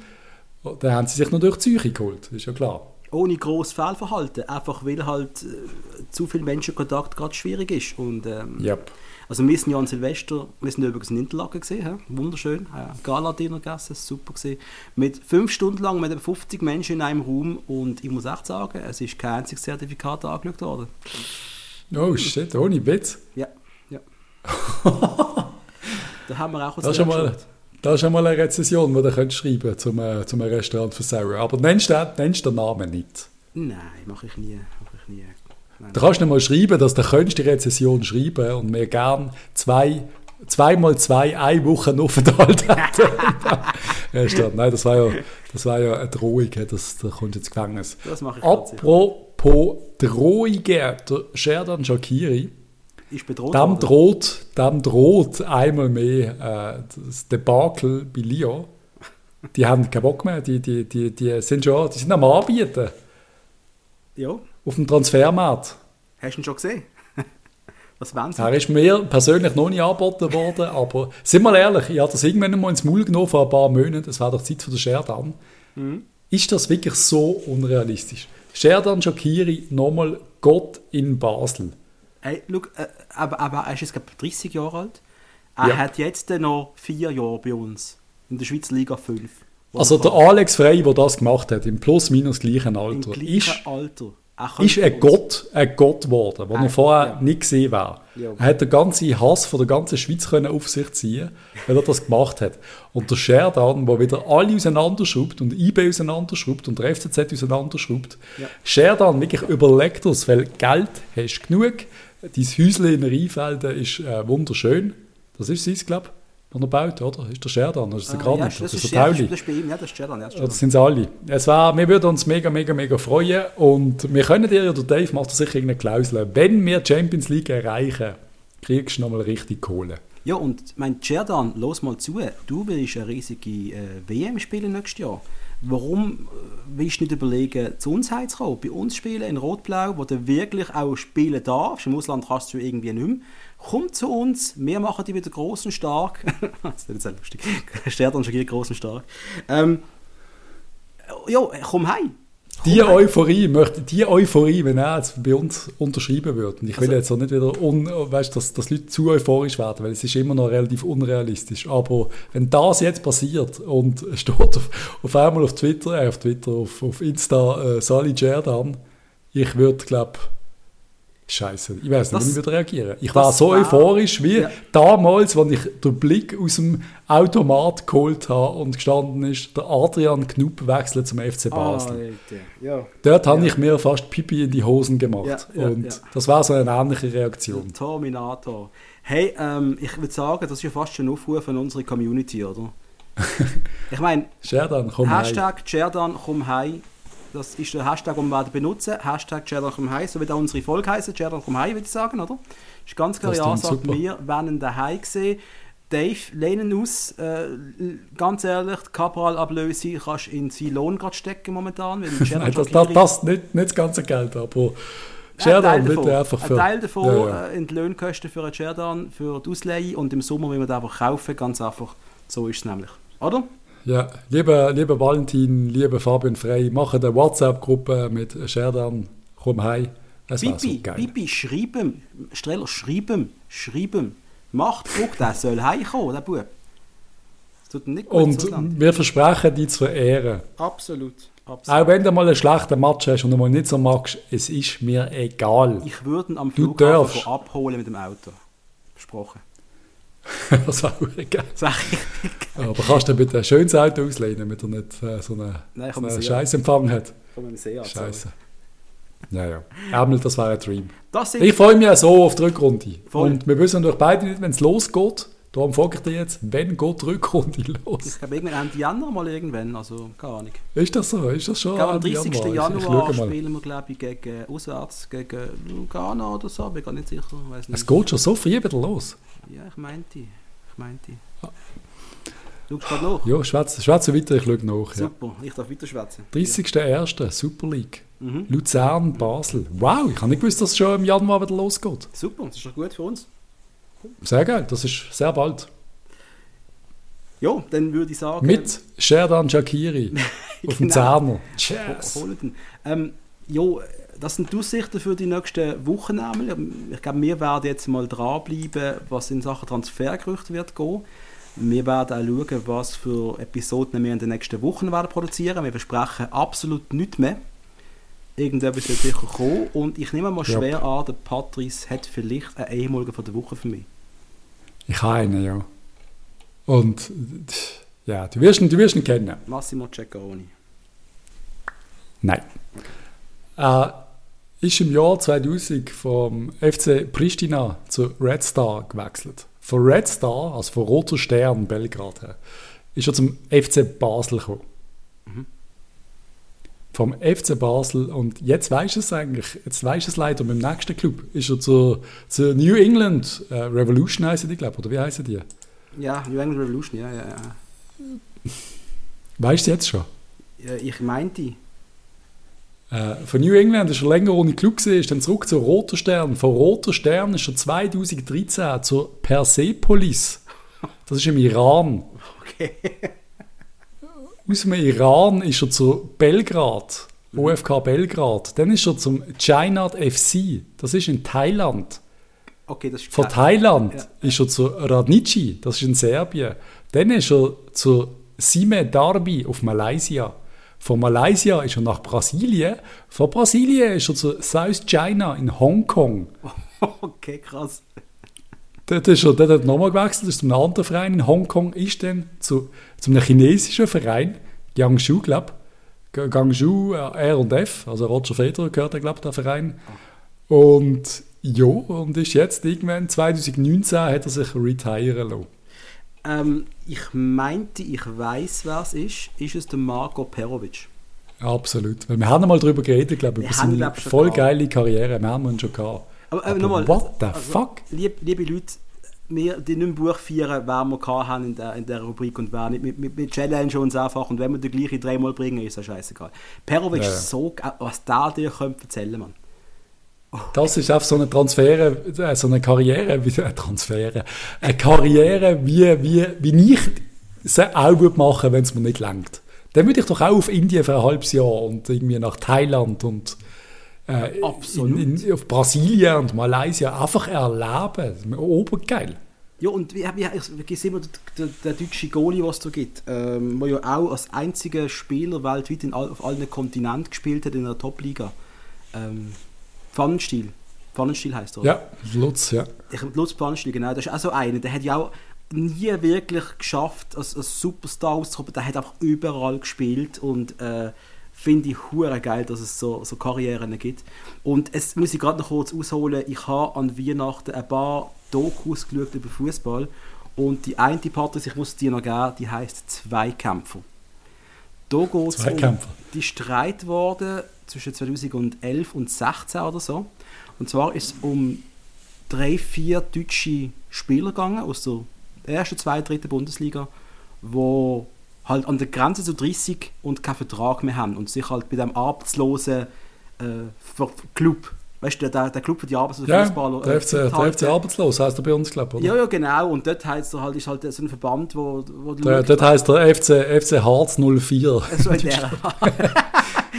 Dann haben sie sich noch durch die Psyche geholt, ist ja klar. Ohne grosses Fehlverhalten, einfach weil halt äh, zu viel Menschenkontakt gerade schwierig ist. Und, ähm, yep. Also wir sind ja an Silvester, wir sind übrigens in Interlaken gesehen, wunderschön, ja, Gala-Dinner gegessen, super gesehen. Mit fünf Stunden lang mit 50 Menschen in einem Raum und ich muss echt sagen, es ist kein einziges Zertifikat angeschaut worden. Oh shit, ohne Witz? Ja. da haben wir auch das schon mal, Das ist einmal eine Rezession, die du könntest schreiben zum, äh, zum Restaurant versauen. Aber nennst du, nennst den Namen nicht. Nein, mache ich nie. Mach ich nie. Nein. Du kannst nicht mal schreiben, dass du könntest die Rezession schreiben und wir gern zwei, zweimal zwei, eine Woche Aufenthalt hätten. Nein, das war ja, das war ja eine Drohung, das, da kommst du ins Gefängnis. Das mache ich. Apropos Drohungen, der Sherdan Shakiri, Ist bedroht dem droht, dem droht einmal mehr äh, das Debakel bei Lyon. Die haben keinen Bock mehr, die, die, die, die, sind, schon, die sind am Anbieten Ja, auf dem Transfermarkt. hast du ihn schon gesehen? Was wollen sie? Er ist mir persönlich noch nicht angeboten worden, aber sind wir ehrlich, ich habe das irgendwann mal ins Maul genommen vor ein paar Monaten, es war doch Zeit für den Sherdan. Ist das wirklich so unrealistisch? Sherdan Shakiri, nochmal Gott in Basel. Hey, look, äh, aber, aber er ist jetzt glaub, 30 Jahre alt. Er Ja. hat jetzt noch vier Jahre bei uns. In der Schweizer Liga 5. wo Also er der. Alex Frey, der das gemacht hat, im plus-minus gleichen Alter, gleichen ist, Alter. Er ist ein. Gott, ein Gott geworden, den er vorher ja. nicht gesehen war. Ja. Er hat den ganzen Hass von der ganzen Schweiz können auf sich ziehen, weil er das gemacht hat. Und der Sherdan, der wieder alle auseinanderschraubt und IB auseinanderschraubt und der FCZ auseinanderschraubt. Ja. Sherdan, wirklich überlegt das, weil Geld hast du genug. Dein Häuschen in Rheinfelden ist äh, wunderschön. Das ist es, glaube ich, er baut, oder? Ist der Sherdan, oder ist der Ah, gar ja, nicht? das, Oder ist, der das, Tauli? das ist bei ihm, ja, das ist ja, das das sind alle. Es war, wir würden uns mega, mega, mega freuen. Und wir können dir, oder Dave macht da sicher irgendeine Klausel, wenn wir Champions League erreichen, kriegst du nochmal richtig Kohle. Ja, und mein Cerdan, los mal zu. Du willst eine riesige äh, WM spielen nächstes Jahr. Warum äh, willst du nicht überlegen, zu uns heimzukommen? Bei uns spielen in Rot-Blau, wo du wirklich auch spielen darfst. Im Ausland kannst du irgendwie nicht mehr. Komm zu uns, wir machen dich wieder groß und stark. das wird jetzt auch lustig. Cerdan schon hier groß und stark. Ähm, ja, komm heim. Die Euphorie, möchte, die Euphorie, wenn er jetzt bei uns unterschreiben würde, und ich will Also- jetzt auch nicht wieder, un, weißt, dass, dass Leute zu euphorisch werden, weil es ist immer noch relativ unrealistisch, aber wenn das jetzt passiert und es steht auf, auf einmal auf Twitter, äh, auf Twitter, auf, auf Insta, äh, Sally Jerdan, ich würde, glaube Scheiße, ich weiß nicht, wie ich würde reagieren. Ich war so war- euphorisch wie ja. damals, als ich den Blick aus dem Automat geholt habe und gestanden ist, der Adrian Knupp wechselt zum FC Basel. Alter, ja. Dort habe ich mir fast Pipi in die Hosen gemacht. Ja, ja, und ja. das war so eine ähnliche Reaktion. Terminator. Hey, ähm, ich würde sagen, das ist ja fast schon ein Aufruf an unsere Community, oder? ich meine. Hashtag Cerdan komm heim. Das ist der Hashtag, den wir benutzen. Hashtag Cerdan heim. So wird auch unsere Folge heißen. Cerdan komm heim, würde ich sagen, oder? Das ist ganz klar klingt Ansage. super. Wir werden daheim sehen. Dave, lehnen aus. Äh, ganz ehrlich, die Cabral-Ablöse kannst du in seinen Lohn gerade stecken momentan. Cerdan Nein, das, das, das nicht, nicht das ganze Geld, aber ein Teil Sherdan davon, bitte einfach für... ein Teil davon Ja, ja. äh, Lohnkosten für einen Cerdan, für die Ausleihe und im Sommer will man den einfach kaufen, ganz einfach. So ist es nämlich. Oder? Ja, lieber, lieber Valentin, lieber Fabian Frey, machen eine WhatsApp-Gruppe mit Sherdan, komm heim. Es wäre so Bibi, geil. Bibi, schreib ihm. Streller, schreib ihm. Schreib ihm. Macht Druck, der soll heimkommen, der Bub. Das tut ihm nicht gut. Und wir versprechen, dich zu verehren. Absolut. absolut. Auch wenn du mal einen schlechten Match hast und du mal nicht so magst, es ist mir egal. Ich würde ihn am Du Flughafen abholen mit dem Auto. Versprochen. das egal. Sag ich. Aber kannst du bitte ein schönes Auto auslehnen, damit er nicht äh, so einen, Nein, so kann man sehen. Scheißempfang hat? Von einem See Scheiße. Ja, ja. Ärmel, das wäre ein Dream. Ich freue mich auch so auf die Rückrunde. Voll. Und wir wissen natürlich beide nicht, wenn es losgeht. Darum frage ich dich jetzt, wenn geht die Rückrunde los? ich glaube, irgendwann Ende Januar mal irgendwann, also keine Ahnung. Ist das so? Ist das schon Ich glaube, am Ende 30. Ich- ich Januar mal. spielen wir, glaube ich, gegen, auswärts gegen Ghana oder so. Bin gar nicht sicher. Weiß nicht. Es geht schon so früh wieder los. Ja, ich meinte. Ich meinte. Ah. Schau gerade nach. Ja, schwätze schwätze weiter, ich schaue nach. Ja. Super, ich darf weiter schwätzen. 30.01. Super League. Mhm. Luzern, Basel. Wow, ich habe nicht gewusst, dass es schon im Januar wieder losgeht. Super, das ist doch gut für uns. Sehr geil, das ist sehr bald. Ja, dann würde ich sagen. Mit Sherdan Shakiri auf dem Genau. Holen den. Ähm, jo, das sind die Aussichten für die nächsten Wochen. Ich glaube, wir werden jetzt mal dranbleiben, was in Sachen Transfergerüchte wird gehen. Wir werden auch schauen, was für Episoden wir in den nächsten Wochen werden produzieren. Wir versprechen absolut nichts mehr. Irgendetwas wird sicher kommen. Und ich nehme mal Ja. schwer an, der Patrice hat vielleicht einen ehemaligen von der Woche für mich. Ich habe einen, ja. Und ja, du wirst ihn, du wirst ihn kennen. Massimo Ceccaroni. Nein. Er ist im Jahr 2000 vom FC Pristina zu Red Star gewechselt. Von Red Star, also von Roter Stern Belgrad her, ist er zum FC Basel gekommen. Vom FC Basel und jetzt weiß es eigentlich, jetzt weiß es leider mit dem nächsten Club, ist er zu, zu New England äh, Revolution heißen die, glaube oder wie heißen die? Ja, New England Revolution, ja, ja, ja. Weißt du jetzt schon? Ja, Ich meinte, Äh, von New England ist er länger ohne Club gesehen, ist dann zurück zu Roter Stern. Von Roter Stern ist er 2013 zur Persepolis. Das ist im Iran. okay. Aus dem Iran ist er zu Belgrad, OFK Belgrad. Dann ist er zum Chainat FC. Das ist in Thailand. Okay, das ist Von. Thailand Ja. ist er zu Radnici, das ist in Serbien. Dann ist er zu Sime Darby auf Malaysia. Von Malaysia ist er nach Brasilien. Von Brasilien ist er zu South China in Hongkong. Okay, krass. Dort, ist er, dort hat er nochmal gewechselt, ist zu einem anderen Verein in Hongkong, ist dann zu, zu einem chinesischen Verein, Jiangsu, glaube ich. Guangzhou R&F, also Roger Federer gehört, glaube ich, der Verein. Und ja, und ist jetzt irgendwann, 2019 hat er sich retiren lassen. Ähm, ich meinte, ich weiß, wer es ist. Ist es der Marco Perovic? Absolut. Weil wir haben mal darüber geredet, glaube ich, Wir über haben, seine voll geile Karriere. Wir haben ihn schon gehabt. Aber, äh, Aber nochmal. what the also, fuck? Lieb, liebe Leute, wir die nicht im Buch feiern, wer wir haben in der, in der Rubrik und wer nicht. Wir, wir, wir challengen uns einfach und wenn wir den gleichen dreimal bringen, ist das scheißegal. Perovic Ja, ist so was der dir könnte erzählen, Mann. Das ist einfach so eine Transfer, äh, so eine Karriere, wie eine Transfer, eine Karriere, wie, wie, wie ich sie auch würde machen, wenn es mir nicht langt. Dann würde ich doch auch auf Indien für ein halbes Jahr und irgendwie nach Thailand und äh, Absolut. in, in, auf Brasilien und Malaysia einfach erleben. Obergeil. Ja, und wie, wie, ich vergesse immer den, den, deutschen Goalie, was es da gibt, ähm, der ja auch als einziger Spieler weltweit in all, auf allen Kontinenten gespielt hat in der Top-Liga. Ähm, Pfannenstiel. Pfannenstiel heißt er. Ja, Lutz, ja. Ich Lutz Pfannenstiel, genau. Das ist auch so einer. Der hat ja auch nie wirklich geschafft, als, als Superstar auszukommen. Der hat einfach überall gespielt und äh, finde ich hure geil, dass es so, so Karrieren gibt. Und es muss ich gerade noch kurz ausholen. Ich habe an Weihnachten ein paar Dokus geschaut über Fußball und die eine Part, ich muss dir noch geben, die heißt Zweikämpfer. Da geht es um die Streit worden zwischen 2011 und 2016 oder so. Und zwar ist es um drei, vier deutsche Spieler gegangen aus der ersten, zweiten, dritten Bundesliga, wo halt an der Grenze zu 30 und keinen Vertrag mehr haben und sich halt bei dem arbeitslosen äh, Club, weißt du, der, der Club für die arbeitslosen Ja, Fußballer, der äh, FC, der halt, FC Arbeitslos heißt er bei uns, glaube ich, oder? Ja, ja, genau. Und dort heißt er halt, ist halt so ein Verband, wo, wo du Der, dort heißt der FC, FC Harz 04. so in der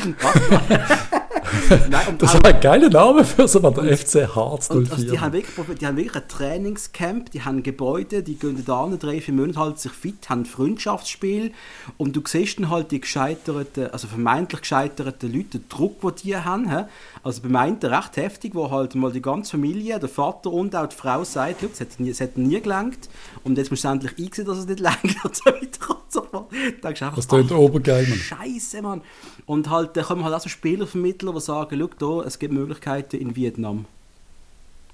Nein, und Das ist ein geiler Name für so der FC Harz 04. Und also die, haben wirklich, die haben wirklich ein Trainingscamp, die haben Gebäude, die gehen da an, drei, vier Monate halten sich fit, haben Freundschaftsspiel und du siehst dann halt die gescheiterten, also vermeintlich gescheiterten Leute, den Druck, den die haben. hä? Also beim einen recht heftig, wo halt mal die ganze Familie, der Vater und auch die Frau sagt, «Schau, es hat nie, es hat nie gelangt und jetzt musst du endlich einsehen, dass es nicht langt und so weiter und so fort. Da denkst einfach, Das klingt obergeil, Mann. Scheiße, Mann. Und halt, da kommen halt auch so Spielervermittler, die sagen, schau da, es gibt Möglichkeiten in Vietnam.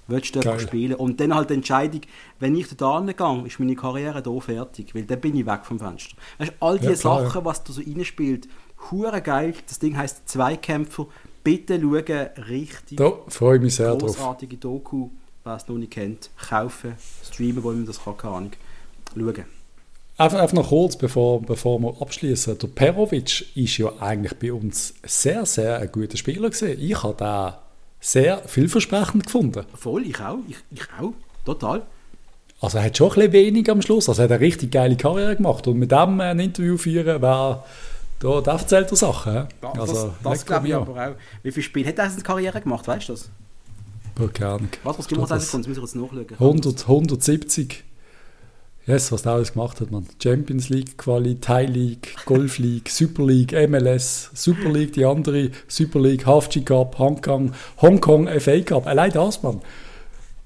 Willst du Geil. spielen? Und dann halt die Entscheidung, wenn ich da gehe, ist meine Karriere hier fertig, weil dann bin ich weg vom Fenster. Weißt du, all die Ja, Sachen, was da so reinspielt, hure geil. Das Ding heisst Zweikämpfer. Bitte schauen, richtig Da freue ich mich sehr drauf. großartige Doku, wer es noch nicht kennt, kaufen, streamen, wo man das kann, keine Ahnung. Schauen. Einfach, einfach noch kurz, bevor, bevor wir abschließen. Der Perovic ist ja eigentlich bei uns sehr, sehr ein guter Spieler gewesen. Ich habe den sehr vielversprechend gefunden. Voll, ich auch. Ich, ich auch. Total. Also er hat schon ein bisschen wenig am Schluss. Also er hat eine richtig geile Karriere gemacht. Und mit dem ein Interview führen, wäre, da, da erzählt er Sachen. also, das das glaube ich aber auch. Wie viele Spiele hat er in seiner Karriere gemacht, weißt du das? An. Keine Ahnung. Was, was glaub, es das- Sekunden? Das müssen wir jetzt nachschauen. 100, 170. Yes, was der alles gemacht hat, man. Champions League, Quali, Thai League, Golf League, Super League, MLS, Super League, die andere, Super League, Half G Cup, Hongkong, Hongkong FA Cup. Allein das, man.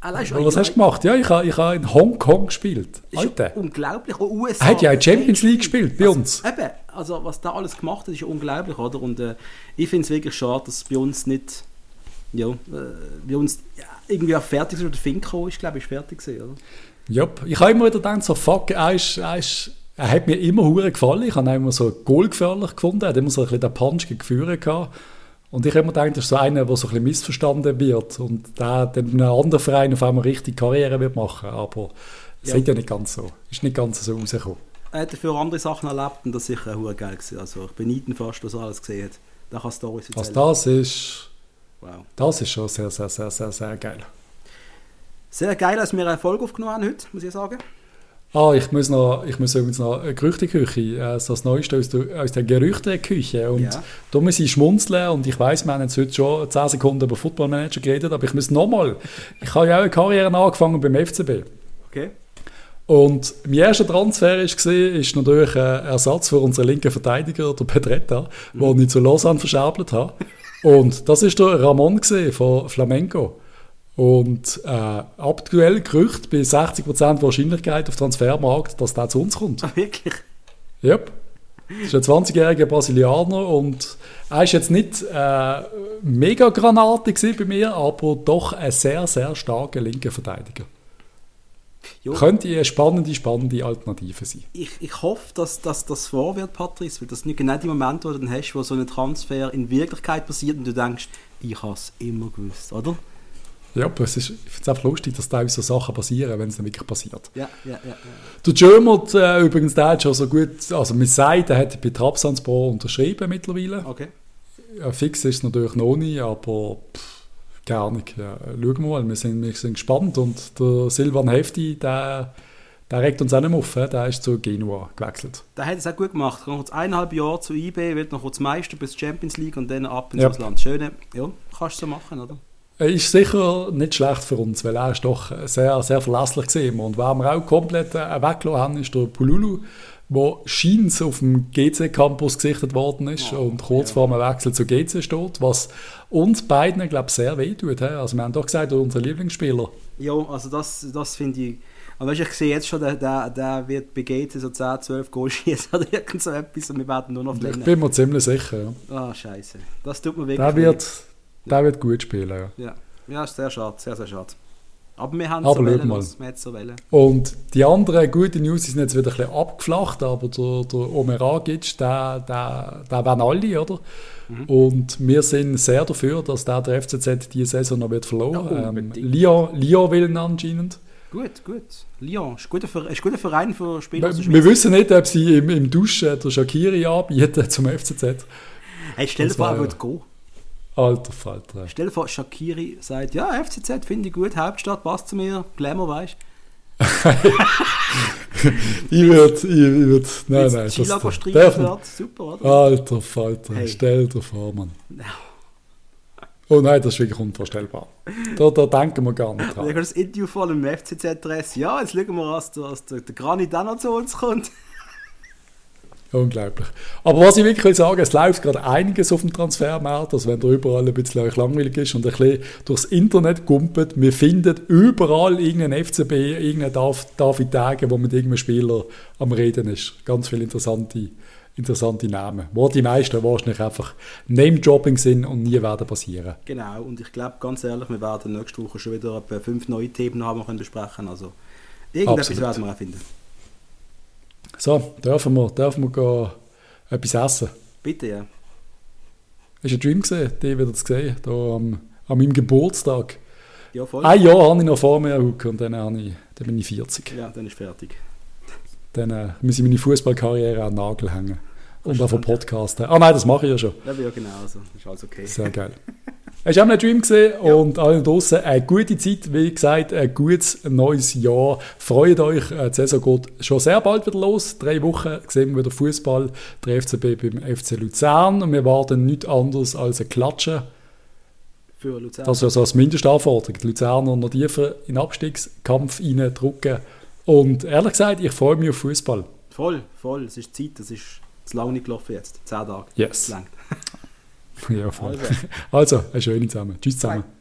Allein schon was hast du gemacht? Ja, ich habe ich ha in Hongkong gespielt. Ist Alter. unglaublich. Und USA. Er hat ja in Champions League gespielt, bei uns. Eben, also was da alles gemacht hat, ist unglaublich, oder? Und äh, ich finde es wirklich schade, dass bei uns nicht, ja, äh, bei uns ja, irgendwie auch fertig ist, oder der Finko ist, glaube ich, fertig gewesen, oder? Ja, ich habe immer wieder gedacht, so fuck, er, ist, er, ist, er hat mir immer hure gefallen. Ich habe ihn immer so goalgefährlich gefunden. Er hat immer so ein bisschen den Punch gegen Führer gehabt. Und ich habe immer gedacht, das ist so einer, der so ein bisschen missverstanden wird und der dann in einem anderen Verein auf einmal richtig Karriere wird machen. Aber es Ja. ist ja nicht ganz so. Ist nicht ganz so rausgekommen. Er hat dafür andere Sachen erlebt und das ist sicher auch geil gewesen. Also ich beneide ihn fast, was er alles gesehen hat. Da kann Storys erzählen. das ist, Wow. das ist schon sehr, sehr, sehr, sehr, sehr geil. Sehr geil, dass wir eine Folge aufgenommen haben heute, muss ich sagen. Ah, ich muss noch, ich muss übrigens noch eine Gerüchteküche, äh, so das Neueste aus der, aus der Gerüchteküche. Und Ja. da muss ich schmunzeln und ich weiß, wir haben jetzt heute schon 10 Sekunden über Football Manager geredet, aber ich muss nochmal, ich habe ja auch eine Karriere angefangen beim FCB. Okay. Und mein erster Transfer ist gesehen, ist natürlich ein Ersatz für unseren linken Verteidiger, der Pedretta, Mhm. den ich zu Lausanne verschabelt habe. Und das ist der Ramon gesehen von Flamengo. Und äh, aktuell Gerücht bei 60% Wahrscheinlichkeit auf Transfermarkt, dass der zu uns kommt. Ah, wirklich? Yep. Das ist ein 20-jähriger Brasilianer und er ist jetzt nicht äh, mega Granate bei mir, aber doch ein sehr, sehr starker linker Verteidiger. Jo. Könnte eine spannende, spannende Alternative sein. Ich, ich hoffe, dass, dass das wahr wird, Patrice, weil das nicht genau die Momente, wo du dann hast, wo so ein Transfer in Wirklichkeit passiert und du denkst, ich habe es immer gewusst, oder? Ja, aber es ist, ich finde es einfach lustig, dass teilweise so Sachen passieren, wenn es dann wirklich passiert. Ja, ja, ja. ja. Der Germert äh, übrigens, der hat schon so gut, also man sagt, er hat bei Trabzonspor unterschrieben mittlerweile. Okay. Ja, fix ist es natürlich noch nicht, aber pff, keine Ahnung. Ja, schauen wir mal, wir sind, wir sind gespannt. Und der Silvan Hefti, der, der regt uns auch nicht mehr auf, der ist zu Genua gewechselt. Der hat es auch gut gemacht. Er kommt eineinhalb Jahre zu IB, wird noch kurz Meister bis Champions League und dann ab ins Ja. Ausland. Schöne, ja, kannst du so machen, oder? Er ist sicher nicht schlecht für uns, weil er ist doch sehr, sehr verlässlich gesehen. Und wer wir auch komplett äh, weggelassen haben, ist der Pululu, der scheint auf dem GC-Campus gesichtet worden ist Oh, und kurz ja. vor dem Wechsel zu GC steht, was uns beiden, glaube ich, sehr wehtut. Also wir haben doch gesagt, unser Lieblingsspieler. Ja, also das, das finde ich. Aber weißt, du, ich sehe jetzt schon, der, der, der wird bei GC so 10, 12 Goal schießen oder irgend so etwas und wir werden nur noch Ich verlieren. bin mir ziemlich sicher. Ja. Ah, scheiße. Das tut mir wirklich Der, wird, der wird gut spielen. Ja. Ja, ja ist sehr schade, sehr, sehr schade. Aber wir haben Aber so wählen mal. wir hätten so wählen. Und die anderen guten News sind jetzt wieder ein bisschen abgeflacht, aber der, der Omer Agic, der, der, der werden alle, oder? Mhm. Und wir sind sehr dafür, dass der, der FCZ diese Saison noch wird verloren. Ja, ähm. Lyon, Lyon will ihn anscheinend. Gut, gut. Lyon, ist ein guter, Ver- ist ein guter Verein für Spieler Wir, aus der wir wissen nicht, ob sie im, im Duschen der Shakiri anbieten zum FCZ. Hey, stell dir vor, er würde gehen. Alter Falter. Stell dir vor, Shakiri sagt, ja, FCZ finde ich gut, Hauptstadt passt zu mir, Glamour, weißt Ich würde, ich würde, nein, nein. Chilago das darf wird, super, oder? Alter Falter, Hey. stell dir vor, Mann. Oh nein, das ist wirklich unvorstellbar. Da, da denken wir gar nicht Ich dran. habe das Interview voll im FCZ-Dress. Ja, jetzt schauen wir, dass der, der, der Granit auch noch zu uns kommt. Unglaublich. Aber was ich wirklich will sagen, es läuft gerade einiges auf dem Transfermarkt, also wenn da überall ein bisschen euch langweilig ist und ein bisschen durchs Internet gumpelt, wir finden überall irgendeinen FCB, irgendeinen Dav- David Tage, wo mit irgendeinem Spieler am Reden ist. Ganz viele interessante, interessante Namen, wo die meisten wahrscheinlich einfach Name-Dropping sind und nie werden passieren. Genau, und ich glaube, ganz ehrlich, wir werden nächste Woche schon wieder etwa fünf neue Themen haben, die wir können besprechen Also, irgendetwas Absolut. werden wir auch finden. So, dürfen wir, dürfen wir gehen, etwas essen. Bitte, ja. Hast du einen Dream gesehen, den wieder zu sehen, da am, an meinem Geburtstag? Ja, voll. Ein Jahr habe ich noch vor mir hucken und dann, habe ich, dann bin ich 40. Ja, dann ist fertig. Dann äh, muss ich meine Fußballkarriere an den Nagel hängen. Und auch spannend. Podcasten. Ah nein, das mache ich ja schon. Ja, ja genau, also, ist alles okay. Sehr geil. Hast du auch einen Dream gesehen und allen draussen eine gute Zeit, wie gesagt, ein gutes neues Jahr. Freut euch, äh, die Saison geht schon sehr bald wieder los. Drei Wochen sehen wir wieder Fußball, der FCB beim FC Luzern und wir warten nichts anderes als ein Klatschen. Für Luzern. Das ist ja so als Mindestanforderung. Die Luzerner noch tiefer in den Abstiegskampf reindrücken. Und ehrlich gesagt, ich freue mich auf Fußball. Voll, voll. Es ist Zeit, es ist zu lange nicht gelaufen jetzt. Zehn Tage. Yes. Ja, voll. Also. Also, eine schöne zusammen. Tschüss zusammen. Bye.